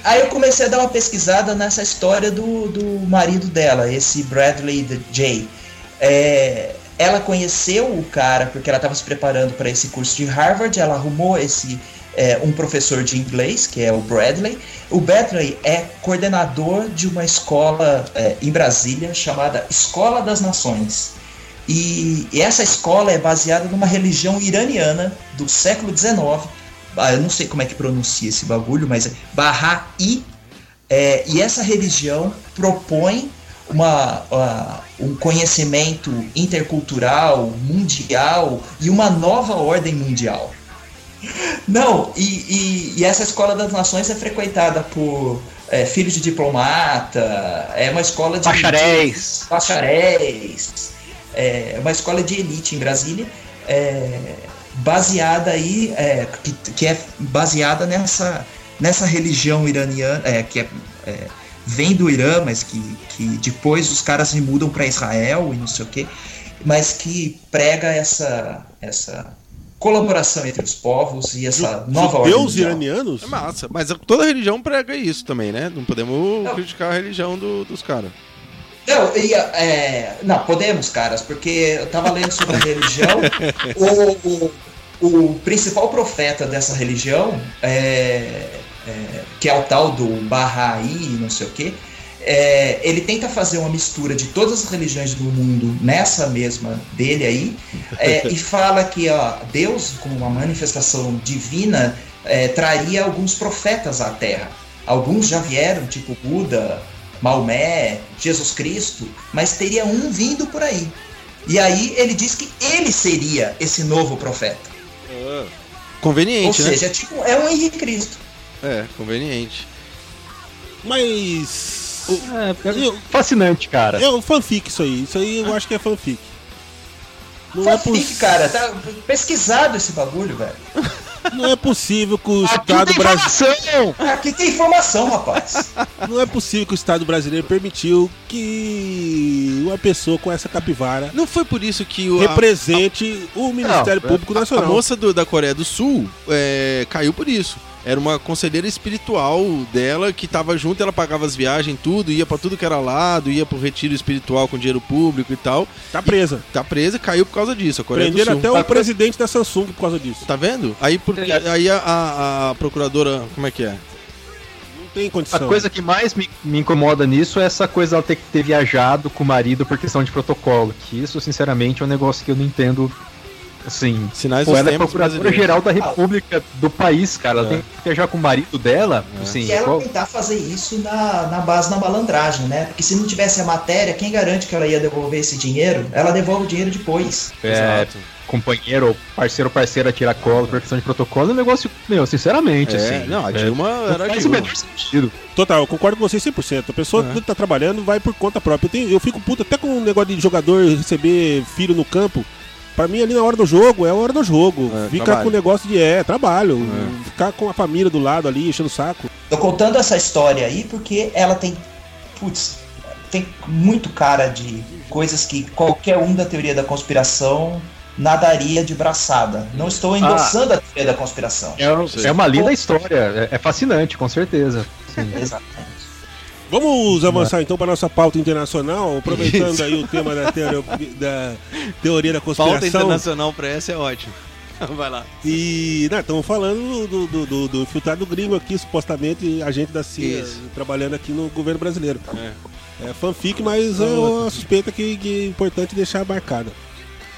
Aí eu comecei a dar uma pesquisada nessa história do, do marido dela, esse Bradley J. É, ela conheceu o cara porque ela estava se preparando para esse curso de Harvard, ela arrumou esse é, um professor de inglês, que é o Bradley. O Bradley é coordenador de uma escola é, em Brasília chamada Escola das Nações. E, e, essa escola é baseada numa religião iraniana do século XIX. Ah, eu não sei como é que pronuncia esse bagulho, mas é Bahá'í. É, e essa religião propõe uma, uh, um conhecimento intercultural, mundial e uma nova ordem mundial. Não, e, e, e, essa escola das nações é frequentada por é, filhos de diplomata, é uma escola de. Bacharéis. De, bacharéis. É uma escola de elite em Brasília, é, baseada aí, é, que, que, é baseada nessa, nessa religião iraniana, é, que é, é, vem do Irã, mas que, que depois os caras se mudam para Israel e não sei o quê, mas que prega essa, essa colaboração entre os povos e essa Ju, nova ordem. Judeus iranianos? É massa, mas toda religião prega isso também, né? Não podemos não. criticar a religião do, dos caras. Não, ia, é, não, podemos, caras, porque eu tava lendo sobre a religião. [laughs] o, o, o, principal profeta dessa religião, é, é, que é o tal do Bahá'í, não sei o quê, é, ele tenta fazer uma mistura de todas as religiões do mundo nessa mesma dele aí, é, [laughs] e fala que ó, Deus, como uma manifestação divina, é, traria alguns profetas à Terra. Alguns já vieram, tipo Buda, Maomé, Jesus Cristo, mas teria um vindo por aí. E aí ele diz que ele seria esse novo profeta. Ah, conveniente, Ou seja, né? tipo, é um Henrique Cristo. É, conveniente. Mas é, é fascinante, cara. É um fanfic isso aí. Isso aí eu acho que é fanfic. Não é fanfic, é poss... cara. Tá pesquisado esse bagulho, velho. Não é possível que o aqui Estado brasileiro. Aqui tem informação, rapaz. Não é possível que o Estado brasileiro permitiu que uma pessoa com essa capivara. Não foi por isso que o. Represente a... o Ministério não, Público Nacional. A, moça do, da Coreia do Sul é, caiu por isso era uma conselheira espiritual dela que tava junto, ela pagava as viagens, tudo, ia para tudo que era lado, ia pro retiro espiritual com dinheiro público e tal. Tá presa. E tá presa, caiu por causa disso. A Coreia Prenderam até tá o presidente da Samsung por causa disso. Tá vendo? Aí, por, aí a, a, a procuradora, como é que é? tem condição. A coisa que mais me, me, incomoda nisso é essa coisa ela ter que ter viajado com o marido por questão de protocolo. Que isso, sinceramente, é um negócio que eu não entendo Assim, Sinais pô, ela é procuradora-geral da República do país, cara. Ela É. tem que viajar com o marido dela. Assim, e ela qual- tentar fazer isso na, na base da malandragem, né? Porque se não tivesse a matéria, quem garante que ela ia devolver esse dinheiro? Ela devolve o dinheiro depois. é, Exato. companheiro ou parceiro ou parceira tirar cola por questão de protocolo é um negócio, meu, sinceramente, É, assim. não, a é, Dilma não era faz o Dilma. menor sentido. Total, eu concordo com você 100%. A pessoa É. que tá trabalhando vai por conta própria. Eu, tenho- eu fico puto até com o negócio de jogador receber filho no campo. Pra mim, ali na hora do jogo, é a hora do jogo. É, Fica trabalho. com o negócio de, é, trabalho. É. Ficar com a família do lado ali, enchendo o saco. Tô contando essa história aí porque ela tem. Putz, tem muito cara de coisas que qualquer um da teoria da conspiração nadaria de braçada. Não estou endossando a teoria da conspiração. É, é uma linda história, é, é fascinante, com certeza. Sim. Exatamente. Vamos avançar então para nossa pauta internacional, aproveitando Isso. aí o tema da, teoria da teoria da Pauta conspiração. internacional pra essa é ótimo. [laughs] Vai lá. E estamos falando do, do, do, do infiltrado gringo aqui, supostamente agente da CIA, Isso. trabalhando aqui no governo brasileiro. É. É fanfic, mas é uma suspeita que, que é importante deixar marcada.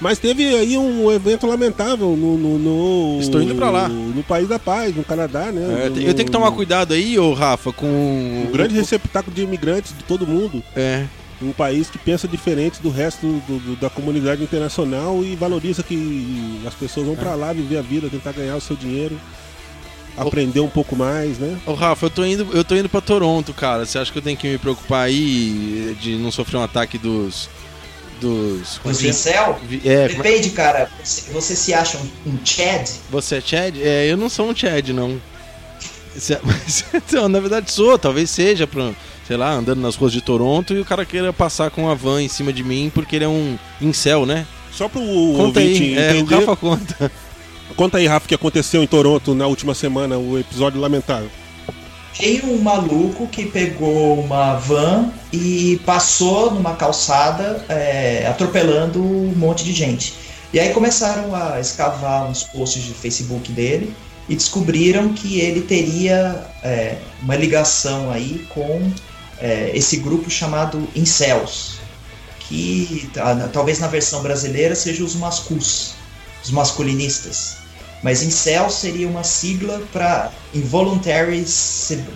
Mas teve aí um evento lamentável no. no, no- Estou indo pra lá. No País da Paz, no Canadá, né? É, No- eu tenho que tomar cuidado aí, ô Rafa, com. Um grande receptáculo de imigrantes de todo mundo. É. Um país que pensa diferente do resto do- do- da comunidade internacional e valoriza que as pessoas vão pra lá viver a vida, tentar ganhar o seu dinheiro, aprender um pouco mais, né? Ô Rafa, eu tô indo, eu tô indo pra Toronto, cara. Você acha que eu tenho que me preocupar aí de não sofrer um ataque dos. Dos. como Os é que é? incel? É, como é- Depende, cara. Você, você se acha um, um Chad? você é Chad? É, eu não sou um Chad, não. Você- [laughs] mas- Então, na verdade sou, talvez seja, pra, sei lá, andando nas ruas de Toronto e o cara queira passar com uma van em cima de mim porque ele é um incel, né? Só pro Conta ouvinte aí, é, o entender. Rafa conta. Conta aí, Rafa, o que aconteceu em Toronto na última semana, o episódio lamentável. Tem um maluco que pegou uma van e passou numa calçada é, atropelando um monte de gente. E aí começaram a escavar uns posts de Facebook dele e descobriram que ele teria é, uma ligação aí com é, esse grupo chamado Incels, que ah, talvez na versão brasileira seja os mascus, os masculinistas. Mas incel seria uma sigla para involuntary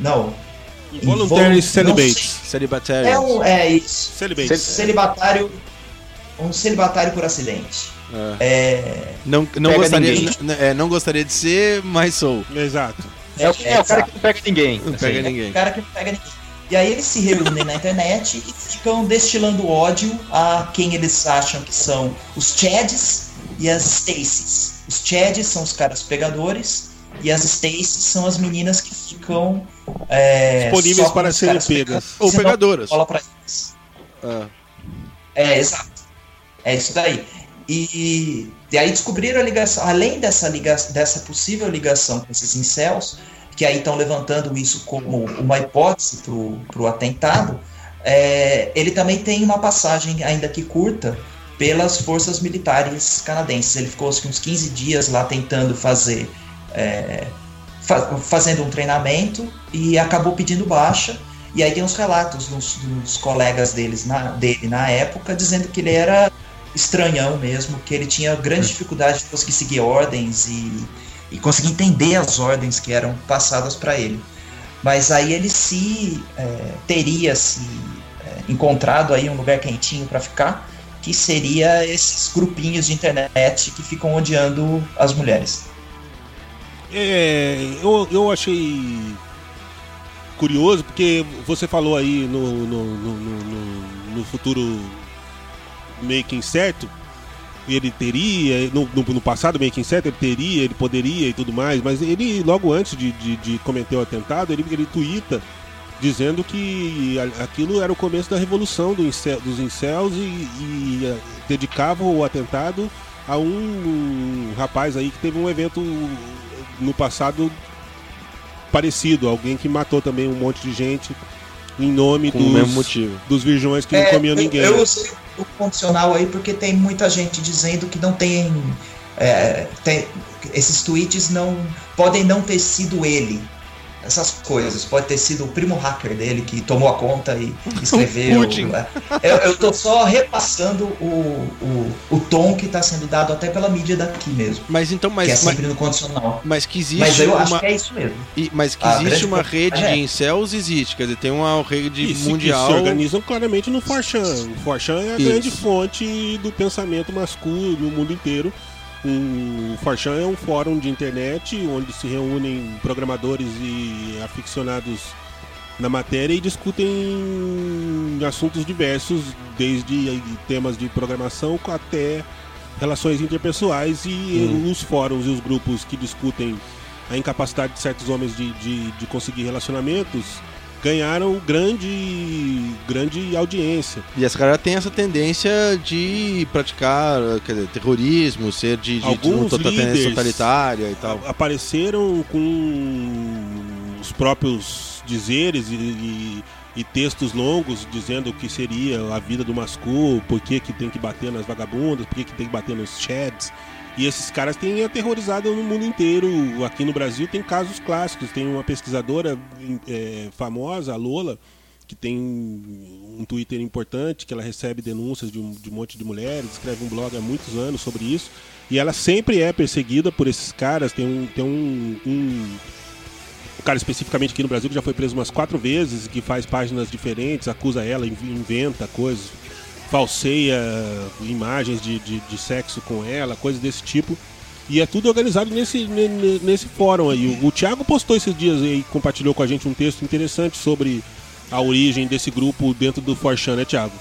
não Involuntary Invol- celibates. é Celibatário. um é isso Celibates. celibatário um celibatário por acidente É. é, Não, não, gostaria, ninguém. n- é, não gostaria de ser, mas sou. Exato. É, o, é o cara que não pega ninguém. Não assim. pega é ninguém. o cara que não pega ninguém e aí eles se reúnem na internet e ficam destilando ódio a quem eles acham que são os Chads e as Stacys. Os Chads são os caras pegadores e as Stacys são as meninas que ficam é, Disponíveis para serem pegas. Ou pegadoras. bola pra eles. Ah, É, exato. É isso daí. E, e aí descobriram a ligação, além dessa, liga, dessa possível ligação com esses incels, que aí estão levantando isso como uma hipótese para o atentado, é, ele também tem uma passagem, ainda que curta, pelas forças militares canadenses. Ele ficou acho uns 15 dias lá tentando fazer. é, fa- fazendo um treinamento e acabou pedindo baixa. E aí tem uns relatos dos, dos colegas deles na, dele na época dizendo que ele era estranhão mesmo, que ele tinha grande dificuldade de conseguir seguir ordens e, e conseguir entender as ordens que eram passadas para ele. Mas aí ele se é, teria se é, encontrado aí um lugar quentinho para ficar, que seria esses grupinhos de internet que ficam odiando as mulheres. É, eu, eu achei curioso porque você falou aí no, no, no, no- no- futuro meio que incerto, ele teria, no, no, no passado meio que incerto, ele teria, ele poderia e tudo mais, mas ele, logo antes de, de, de cometer o atentado, ele, ele tuita dizendo que aquilo era o começo da revolução do incel- dos incels e, e, eh, dedicava o atentado a um rapaz aí que teve um evento no passado parecido, alguém que matou também um monte de gente em nome com dos, motivo. dos virgões que não É, comiam eu- ninguém. Eu, usei o condicional aí porque tem muita gente dizendo que não tem, é, tem- esses tweets não podem não ter sido ele. Essas coisas. Pode ter sido o primo hacker dele que tomou a conta e [laughs] escreveu. Putin. eu, eu tô só repassando o, o, o tom que está sendo dado até pela mídia daqui mesmo. Mas então, mas, que é mas, sempre no condicional. mas que existe Mas eu acho uma que é isso mesmo. e- mas que a existe uma rede é. de incels existe, quer dizer, tem uma rede se, mundial. que se organizam claramente no Forchan. O Forchan é a Isso. grande fonte do pensamento masculino no mundo inteiro. Um, o Forchan é um fórum de internet onde se reúnem programadores e aficionados na matéria e discutem assuntos diversos, desde temas de programação até relações interpessoais e os fóruns e os grupos que discutem a incapacidade de certos homens de, de, de conseguir relacionamentos ganharam grande, grande audiência. E essa galera tem essa tendência de praticar, dizer, terrorismo, ser de, de, de Alguns totalidade líderes totalitária e tal. Apareceram com os próprios dizeres e, e- e textos longos dizendo o que seria a vida do Mascu, por que, que tem que bater nas vagabundas, por que, que tem que bater nos chads. E esses caras têm aterrorizado no mundo inteiro. Aqui no Brasil tem casos clássicos. Tem uma pesquisadora eh, famosa, a Lola, que tem um Twitter importante, que ela recebe denúncias de um, de um monte de mulheres, escreve um blog há muitos anos sobre isso. E ela sempre é perseguida por esses caras. Tem um, tem um, um, cara especificamente aqui no Brasil que já foi preso umas quatro vezes, que faz páginas diferentes, acusa ela, inv- inventa coisas, falseia imagens de, de, de sexo com ela, coisas desse tipo. E é tudo organizado nesse, ne- ne- nesse fórum aí. O, o Thiago postou esses dias aí, compartilhou com a gente um texto interessante sobre a origem desse grupo dentro do Forchan, né, Thiago?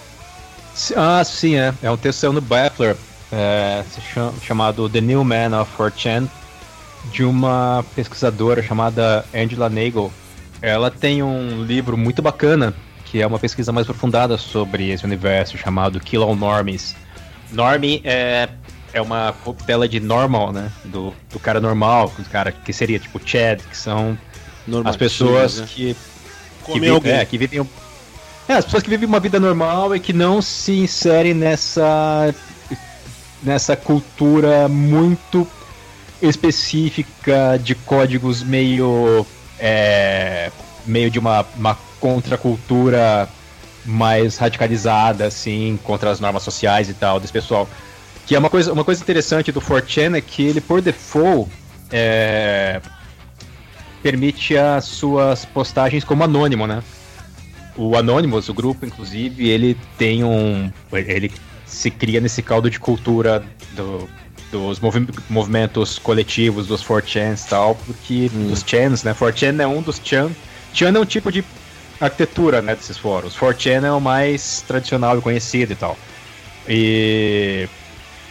Ah, sim, é. É um texto no Baffler, é, chamado The New Man of 4chan, de uma pesquisadora chamada Angela Nagel. Ela tem um livro muito bacana, que é uma pesquisa mais aprofundada sobre esse universo, chamado Kill All Normies. Normie é, é uma corruptela de normal, né? Do, do cara normal, do cara que seria tipo Chad, que são as pessoas né? que que, Come vi- alguém. é, que vivem é, as pessoas que vivem uma vida normal e que não se inserem nessa nessa cultura muito específica de códigos meio é, meio de uma, uma contracultura mais radicalizada assim contra as normas sociais e tal desse pessoal que é uma coisa uma coisa interessante do 4chan é que ele por default é, permite as suas postagens como anônimo, né? O Anonymous, o grupo, inclusive, ele tem um. Ele se cria nesse caldo de cultura do- dos movi- movimentos coletivos, dos 4chans e tal, porque dos chans, né? 4chan é um dos chan. Chan é um tipo de arquitetura, né, desses fóruns. 4chan é o mais tradicional e conhecido e tal. E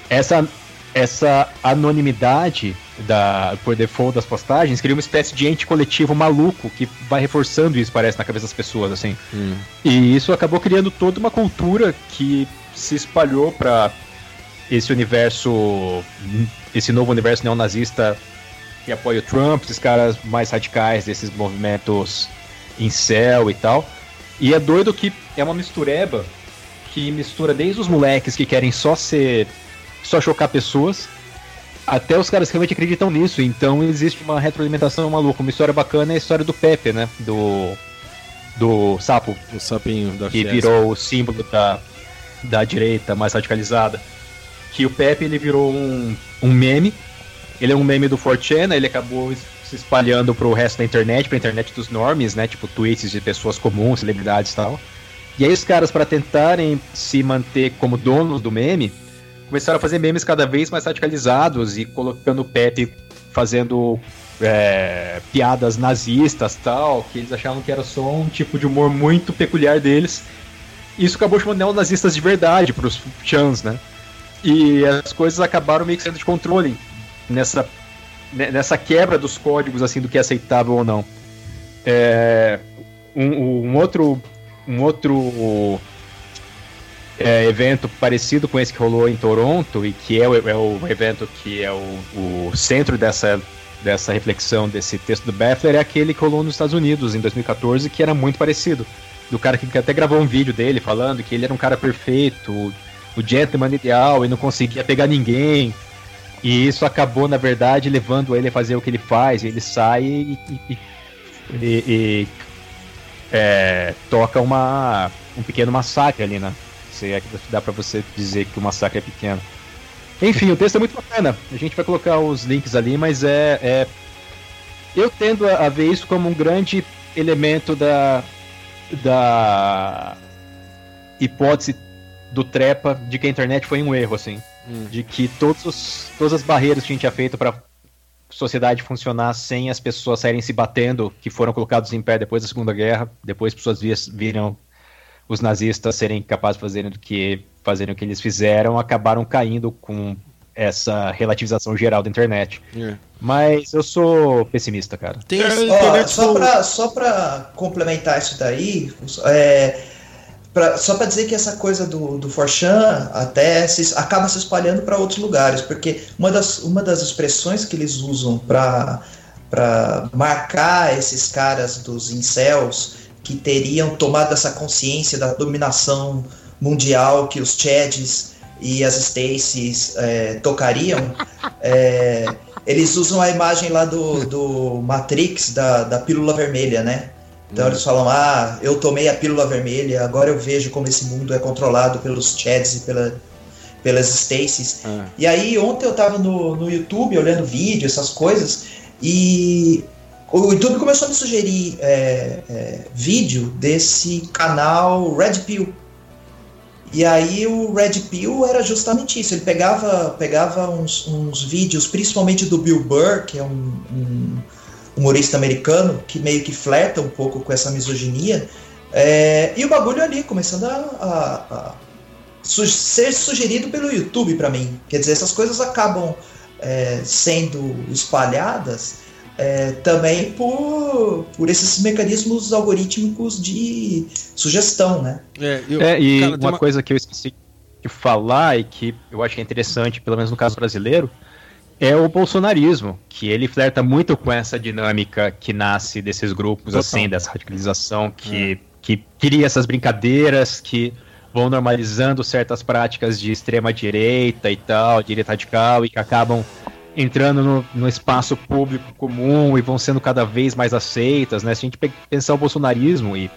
essa, essa anonimidade da, por default das postagens cria uma espécie de ente coletivo maluco que vai reforçando isso, parece, na cabeça das pessoas, assim. Hum. E isso acabou criando toda uma cultura que se espalhou para esse universo, esse novo universo neonazista que apoia o Trump, esses caras mais radicais desses movimentos incel e tal. E é doido que é uma mistureba que mistura desde os moleques que querem só ser. só chocar pessoas, até os caras que realmente acreditam nisso. Então existe uma retroalimentação maluca. Uma história bacana é a história do Pepe, né? Do. Do sapo, O sapinho da que virou o símbolo da, da direita mais radicalizada. Que o Pepe ele virou um, um meme. Ele é um meme do 4chan, ele acabou se espalhando pro resto da internet, pra internet dos normies, né? Tipo tweets de pessoas comuns, celebridades e tal. E aí os caras, para tentarem se manter como donos do meme, começaram a fazer memes cada vez mais radicalizados e colocando o Pepe fazendo é, piadas nazistas tal, que eles achavam que era só um tipo de humor muito peculiar deles. Isso acabou chamando neonazistas de verdade pros chans, né? E as coisas acabaram meio que sendo de controle nessa, ne- nessa quebra dos códigos assim do que é aceitável ou não. É, um, um outro um outro é, evento parecido com esse que rolou em Toronto e que é o, é o evento que é o, o centro dessa, dessa reflexão desse texto do Baffler é aquele que rolou nos Estados Unidos em 2014 que era muito parecido do cara que até gravou um vídeo dele falando que ele era um cara perfeito o gentleman ideal e não conseguia pegar ninguém e isso acabou na verdade levando ele a fazer o que ele faz ele sai e, e- e e, é, toca uma, um pequeno massacre ali, né? Se é que dá pra você dizer que o massacre é pequeno. Enfim, o texto é muito bacana. A gente vai colocar os links ali, mas é. é... Eu tendo a, a ver isso como um grande elemento da. da hipótese do Trepa de que a internet foi um erro, assim. Hum. De que todos os, todas as barreiras que a gente tinha feito para sociedade funcionar sem as pessoas saírem se batendo, que foram colocados em pé depois da Segunda Guerra, depois as pessoas viram os nazistas serem capazes de fazerem do que fazerem o que eles fizeram, acabaram caindo com essa relativização geral da internet. É. Mas eu sou pessimista, cara. Tem oh, só para só pra complementar isso daí, é, Pra, só para dizer que essa coisa do, do Forchan até se, acaba se espalhando para outros lugares, porque uma das, uma das expressões que eles usam para marcar esses caras dos incels que teriam tomado essa consciência da dominação mundial que os Chads e as Stacys é, tocariam, [laughs] é, eles usam a imagem lá do, do Matrix, da, da pílula vermelha, né? Então eles falam: ah, eu tomei a pílula vermelha, agora eu vejo como esse mundo é controlado pelos Chads e pela, pelas Stacys. Ah. E aí, ontem eu tava no, no YouTube olhando vídeo, essas coisas, e o YouTube começou a me sugerir é, é, vídeo desse canal Red Pill. E aí o Red Pill era justamente isso. Ele pegava, pegava uns, uns vídeos, principalmente do Bill Burr, que é um, um humorista americano que meio que flerta um pouco com essa misoginia. É, e o bagulho ali começando a, a, a su ser sugerido pelo YouTube para mim. Quer dizer, essas coisas acabam é, sendo espalhadas é, também por, por esses mecanismos algorítmicos de sugestão, né? É, eu, é e cara, uma, uma coisa que eu esqueci de falar e que eu acho que é interessante, pelo menos no caso brasileiro, é o bolsonarismo, que ele flerta muito com essa dinâmica que nasce desses grupos, Total. assim, dessa radicalização, que, é. que cria essas brincadeiras, que vão normalizando certas práticas de extrema direita e tal, direita radical, e que acabam entrando no, no, espaço público comum e vão sendo cada vez mais aceitas, né? Se a gente pensar o bolsonarismo e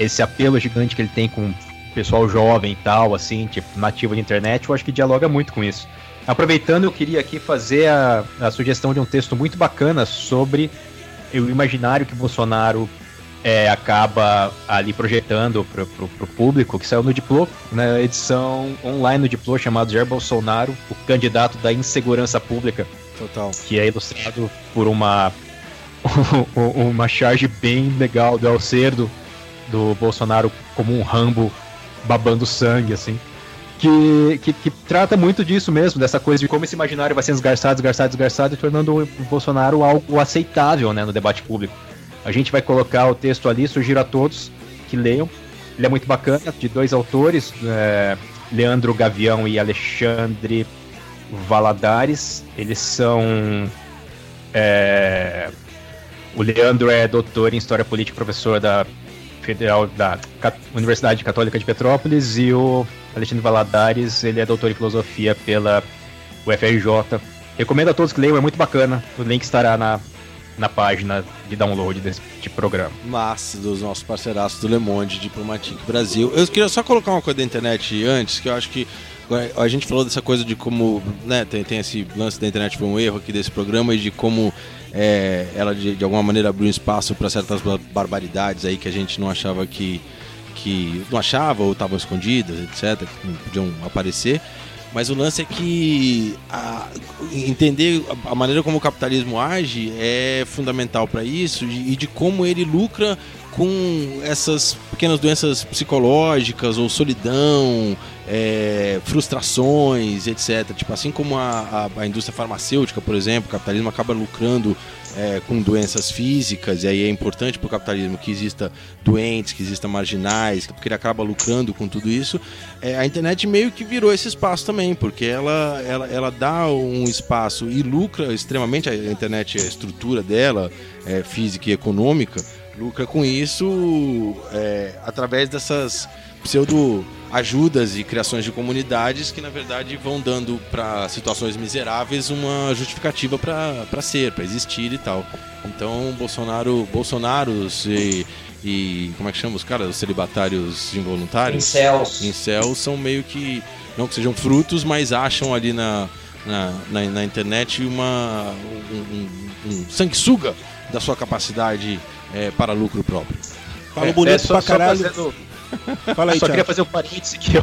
esse apelo gigante que ele tem com o pessoal jovem e tal, assim, tipo, nativo de internet, eu acho que dialoga muito com isso. Aproveitando, eu queria aqui fazer a, a sugestão de um texto muito bacana sobre o imaginário que Bolsonaro é, acaba ali projetando para o público, que saiu no Diplo, na edição online do Diplo, chamado Jair Bolsonaro, o candidato da insegurança pública. Total. Que é ilustrado por uma, [laughs] uma charge bem legal do Alcerdo, do Bolsonaro como um Rambo babando sangue, assim que, que, que, trata muito disso mesmo, dessa coisa de como esse imaginário vai sendo esgarçado, esgarçado, esgarçado e tornando o Bolsonaro algo aceitável né, no debate público. A gente vai colocar o texto ali, sugiro a todos que leiam. Ele é muito bacana, de dois autores, é, Leandro Gavião e Alexandre Valadares. Eles são. É, o Leandro é doutor em História Política, professor da Federal da Universidade Católica de Petrópolis e o Alexandre Valadares, ele é doutor em filosofia pela UFRJ. Recomendo a todos que leiam, é muito bacana. O link estará na, na página de download desse tipo programa. Massa, dos nossos parceiraços do Le Monde Diplomatique Brasil. Eu queria só colocar uma coisa da internet antes, que eu acho que a gente falou dessa coisa de como, né, tem, tem esse lance da internet foi um erro aqui desse programa e de como é, ela de, de, alguma maneira abriu espaço para certas barbaridades aí que a gente não achava que que não achava ou estavam escondidas, etc, que não podiam aparecer. Mas o lance é que a, entender a maneira como o capitalismo age é fundamental para isso e de como ele lucra com essas pequenas doenças psicológicas ou solidão, é, frustrações, etc. Tipo, assim como a, a, a, indústria farmacêutica, por exemplo, o capitalismo acaba lucrando é, com doenças físicas, e aí é importante para o capitalismo que exista doentes, que exista marginais, porque ele acaba lucrando com tudo isso. É, a internet meio que virou esse espaço também, porque ela, ela, ela dá um espaço e lucra extremamente, a internet, a estrutura dela, é, física e econômica, lucra com isso é, através dessas pseudo ajudas e criações de comunidades que na verdade vão dando para situações miseráveis uma justificativa para ser, para existir e tal. Então Bolsonaro, Bolsonaros e, e como é que chama os caras, os celibatários involuntários, Incels. incels são meio que não que sejam frutos, mas acham ali na na, na, na internet uma um, um, um sanguessuga da sua capacidade é, para lucro próprio. Falou bonito é, só, pra só caralho. fazendo- Fala aí, Só queria fazer um parêntese que eu,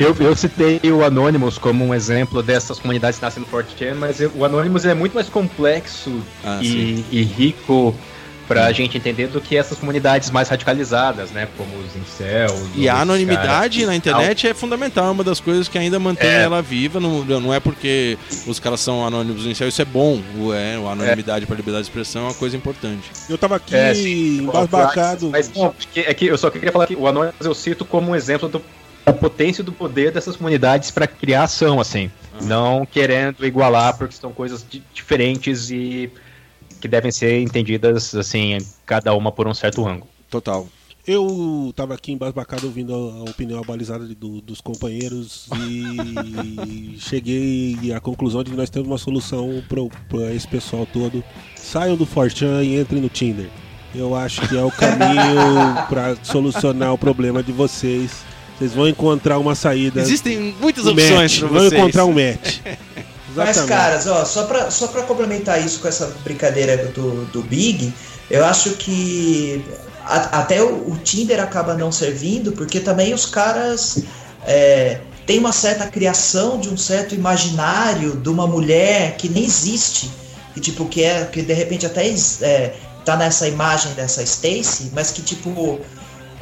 eu, eu citei o Anonymous como um exemplo dessas comunidades que nascem no 4chan, mas eu- o Anonymous é muito mais complexo Ah, e, e rico pra gente entender do que essas comunidades mais radicalizadas, né? Como os incels. E a anonimidade caras- na internet é fundamental, é uma das coisas que ainda mantém É. ela viva. Não, não é porque os caras são anônimos no céu, isso é bom. O, é, a anonimidade para liberdade de expressão é uma coisa importante. Eu tava aqui É, sim. embasbacado. Mas não, porque é que eu só queria falar que o Anonymous eu cito como um exemplo do, da potência e do poder dessas comunidades pra criar ação, assim. Não querendo igualar, porque são coisas di- diferentes e que devem ser entendidas, assim, cada uma por um certo ângulo. Total. Eu tava aqui embasbacado ouvindo a, a opinião abalizada de- do- dos companheiros e [laughs] cheguei à conclusão de que nós temos uma solução para esse pessoal todo. Saiam do Fortran e entrem no Tinder. Eu acho que é o caminho [laughs] para solucionar o problema de vocês. Vocês vão encontrar uma saída. Existem muitas opções para Vão vocês. encontrar um match. [laughs] Mas, Exatamente. caras, ó, só pra, só pra complementar isso com essa brincadeira do, do Big, eu acho que a- até o, o Tinder acaba não servindo, porque também os caras é, têm uma certa criação de um certo imaginário de uma mulher que nem existe. Que, tipo, que, é, que de repente até é, tá nessa imagem dessa Stacy, mas que, tipo,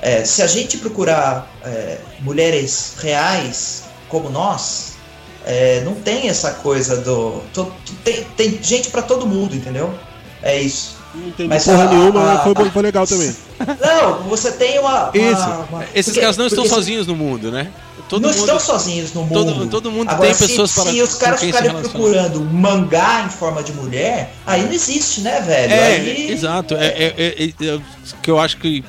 é, se a gente procurar é, mulheres reais como nós, é, não tem essa coisa do. to- tem, tem gente pra todo mundo, entendeu? É isso. Não entendi Mas porra a- nenhuma, a- foi, foi legal também. Não, você tem uma. uma- Isso. uma- Esses porque- caras não estão se- sozinhos no mundo, né? Todo não mundo. estão sozinhos no mundo. todo- todo mundo Agora, tem se, pessoas para- Se os caras se ficarem procurando mangá em forma de mulher, aí não existe, né, velho? É, aí, exato. É, é, é, é, é, que eu acho que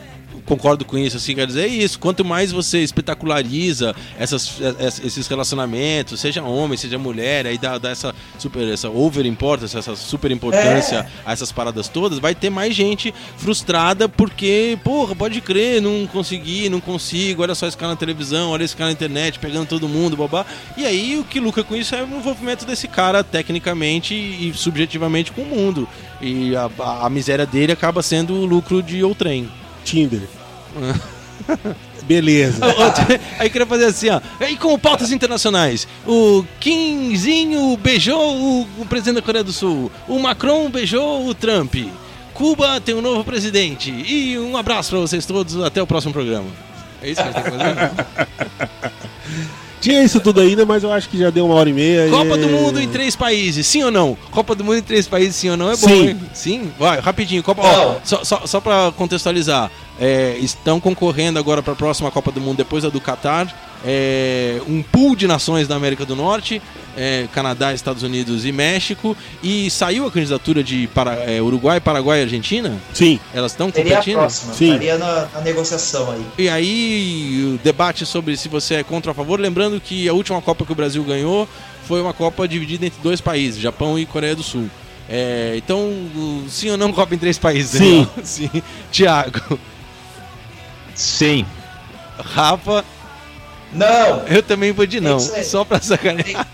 concordo com isso, assim, quer dizer, é isso. Quanto mais você espetaculariza essas, es- esses relacionamentos, seja homem, seja mulher, aí dá, dá essa super, essa over importância, essa super importância É. a essas paradas todas, vai ter mais gente frustrada porque, porra, pode crer, não consegui, não consigo, olha só esse cara na televisão, olha esse cara na internet, pegando todo mundo, babá. E aí o que lucra com isso é o envolvimento desse cara tecnicamente e subjetivamente com o mundo. E a, a- a miséria dele acaba sendo o lucro de outrem. Tinder. [laughs] Beleza. [laughs] Aí queria fazer assim, ó. E com pautas internacionais. O Kimzinho beijou o, o presidente da Coreia do Sul. O Macron beijou o Trump. Cuba tem um novo presidente. E um abraço pra vocês todos. Até o próximo programa. É isso que a gente tem que fazer? Tinha isso tudo ainda, mas eu acho que já deu uma hora e meia. Copa e- do Mundo em três países, sim ou não? Copa do Mundo em três países, sim ou não? É bom, Sim. hein? Sim? Vai, rapidinho. Copa, ó, só, só, só pra contextualizar, é, estão concorrendo agora para a próxima Copa do Mundo, depois da do Catar, é, um pool de nações da América do Norte, é, Canadá, Estados Unidos e México, e saiu a candidatura de para, é, Uruguai, Paraguai e Argentina? Sim. Elas estão Seria a competindo? próxima. Sim. Estaria na, na negociação aí. E aí, o debate sobre se você é contra ou a favor. Lembrando que a última Copa que o Brasil ganhou foi uma Copa dividida entre dois países, Japão e Coreia do Sul. É, então, sim ou não Copa em três países? Sim. [laughs] Sim. Tiago, Sim. Rafa, Não! eu também vou de não. Aí. Só pra sacanear.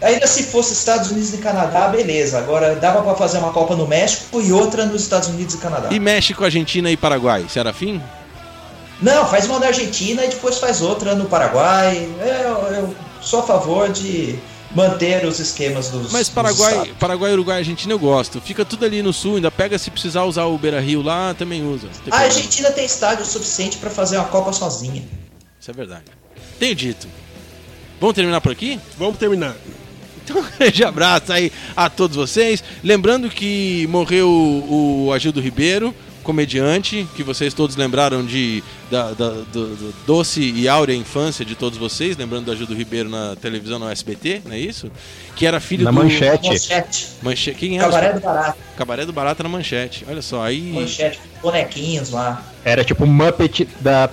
Ainda se fosse Estados Unidos e Canadá, beleza. Agora dava pra fazer uma Copa no México e outra nos Estados Unidos e Canadá. E México, Argentina e Paraguai, Serafim? Não, faz uma na Argentina e depois faz outra no Paraguai. Eu, eu sou a favor de manter os esquemas dos. Mas dos Paraguai, estados. Paraguai, Uruguai Argentina eu gosto. Fica tudo ali no sul, ainda pega se precisar usar o Beira Rio lá, também usa. A. Argentina tem estádio suficiente pra fazer uma Copa sozinha. Isso é verdade. Tenho dito. Vamos terminar por aqui? Vamos terminar. Então, [laughs] um grande abraço aí a todos vocês. Lembrando que morreu o Agildo Ribeiro, comediante, que vocês todos lembraram de da, da- do, do doce e áurea infância de todos vocês, lembrando do Agildo Ribeiro na televisão no SBT, não é isso? Que era filho Na do manchete. Manchete. Manche... Quem era? Cabaré do Barato. Cabaré do Barata na manchete. Olha só, aí Manchete. Bonequinhos lá. Era tipo um Muppet da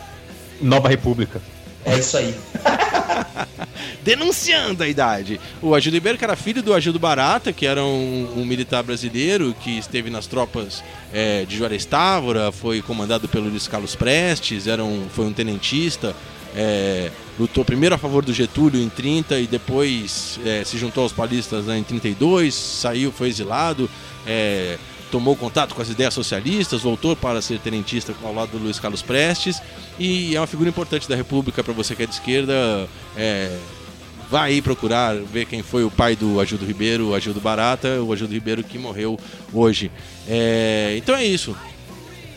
Nova República. É isso aí. [laughs] Denunciando a idade. O Agildo Ribeiro, que era filho do Agildo Barata, que era um, um militar brasileiro que esteve nas tropas é, de Juarez Távora, foi comandado pelo Luiz Carlos Prestes, era um, foi um tenentista. É, lutou primeiro a favor do Getúlio em 30 e depois é, se juntou aos paulistas né, em 32, saiu, foi exilado, é, tomou contato com as ideias socialistas, voltou para ser tenentista ao lado do Luiz Carlos Prestes e é uma figura importante da República para você que é de esquerda. É, vai aí procurar ver quem foi o pai do Agildo Ribeiro, o Agildo Barata, o Agildo Ribeiro que morreu hoje. É, então é isso.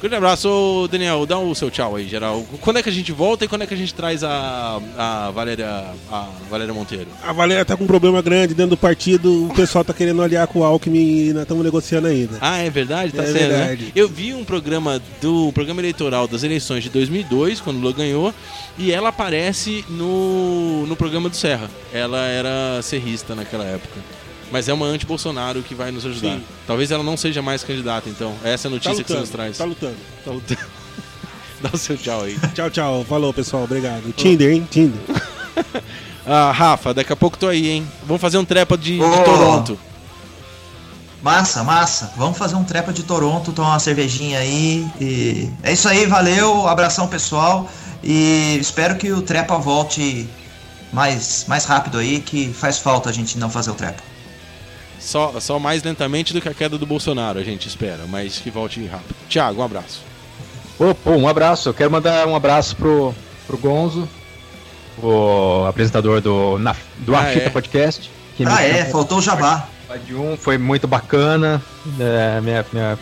Grande abraço, Daniel. Dá o seu tchau aí, geral. Quando é que a gente volta e quando é que a gente traz a, a, Valéria, a Valéria Monteiro? A Valéria tá com um problema grande dentro do partido, o pessoal tá querendo aliar com o Alckmin e nós estamos negociando ainda. Ah, é verdade? Tá É sendo, né? verdade. Eu vi um programa do programa eleitoral das eleições de 2002, quando Lula ganhou, e ela aparece no, no programa do Serra. Ela era serrista naquela época. Mas é uma anti-Bolsonaro que vai nos ajudar. Sim. Talvez ela não seja mais candidata, então. Essa é a Tá notícia que você lutando, nos traz. tá lutando. Tá lutando. [laughs] Dá o seu tchau aí. Tchau, tchau. Falou, pessoal. Obrigado. Tinder, hein? Tinder. [laughs] Ah, Rafa, daqui a pouco tô aí, hein? Vamos fazer um trepa de, de Ô. Toronto. Massa, massa. Vamos fazer um trepa de Toronto, tomar uma cervejinha aí. E é isso aí, valeu, abração pessoal. E espero que o trepa volte mais, mais rápido aí, que faz falta a gente não fazer o trepa. Só, só mais lentamente do que a queda do Bolsonaro, a gente espera, mas que volte rápido. Tiago, um abraço. Pô, um abraço. Eu quero mandar um abraço pro, pro Gonzo, o apresentador do, na, do Ah, Afita é? Podcast. Que me Ah, é, faltou o jabá. de um, foi muito bacana. é, minha, minha,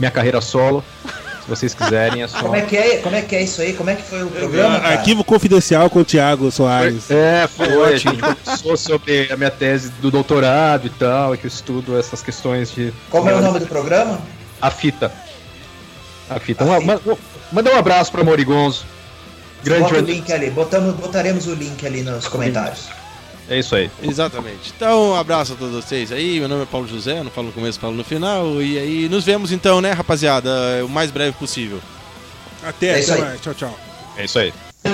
minha carreira solo. Se vocês quiserem, é só. Como é que é, como é, que é isso aí? Como é que foi o programa? cara? Arquivo confidencial com o Thiago Soares. É, foi. A Ótimo. gente conversou sobre a minha tese do doutorado e tal, que eu estudo essas questões de. Como é o nome do programa? A fita. A fita. A Um- fita. ma- Manda um abraço pro Morigonzo. Grande Bota o link ali, botamos, botaremos o link ali nos comentários. É isso aí. Exatamente. Então, um abraço a todos vocês aí. Meu nome é Paulo José, não falo no começo, falo no final. E aí, nos vemos então, né, rapaziada? O mais breve possível. Até, é até mais. Tchau, tchau. É isso aí. É.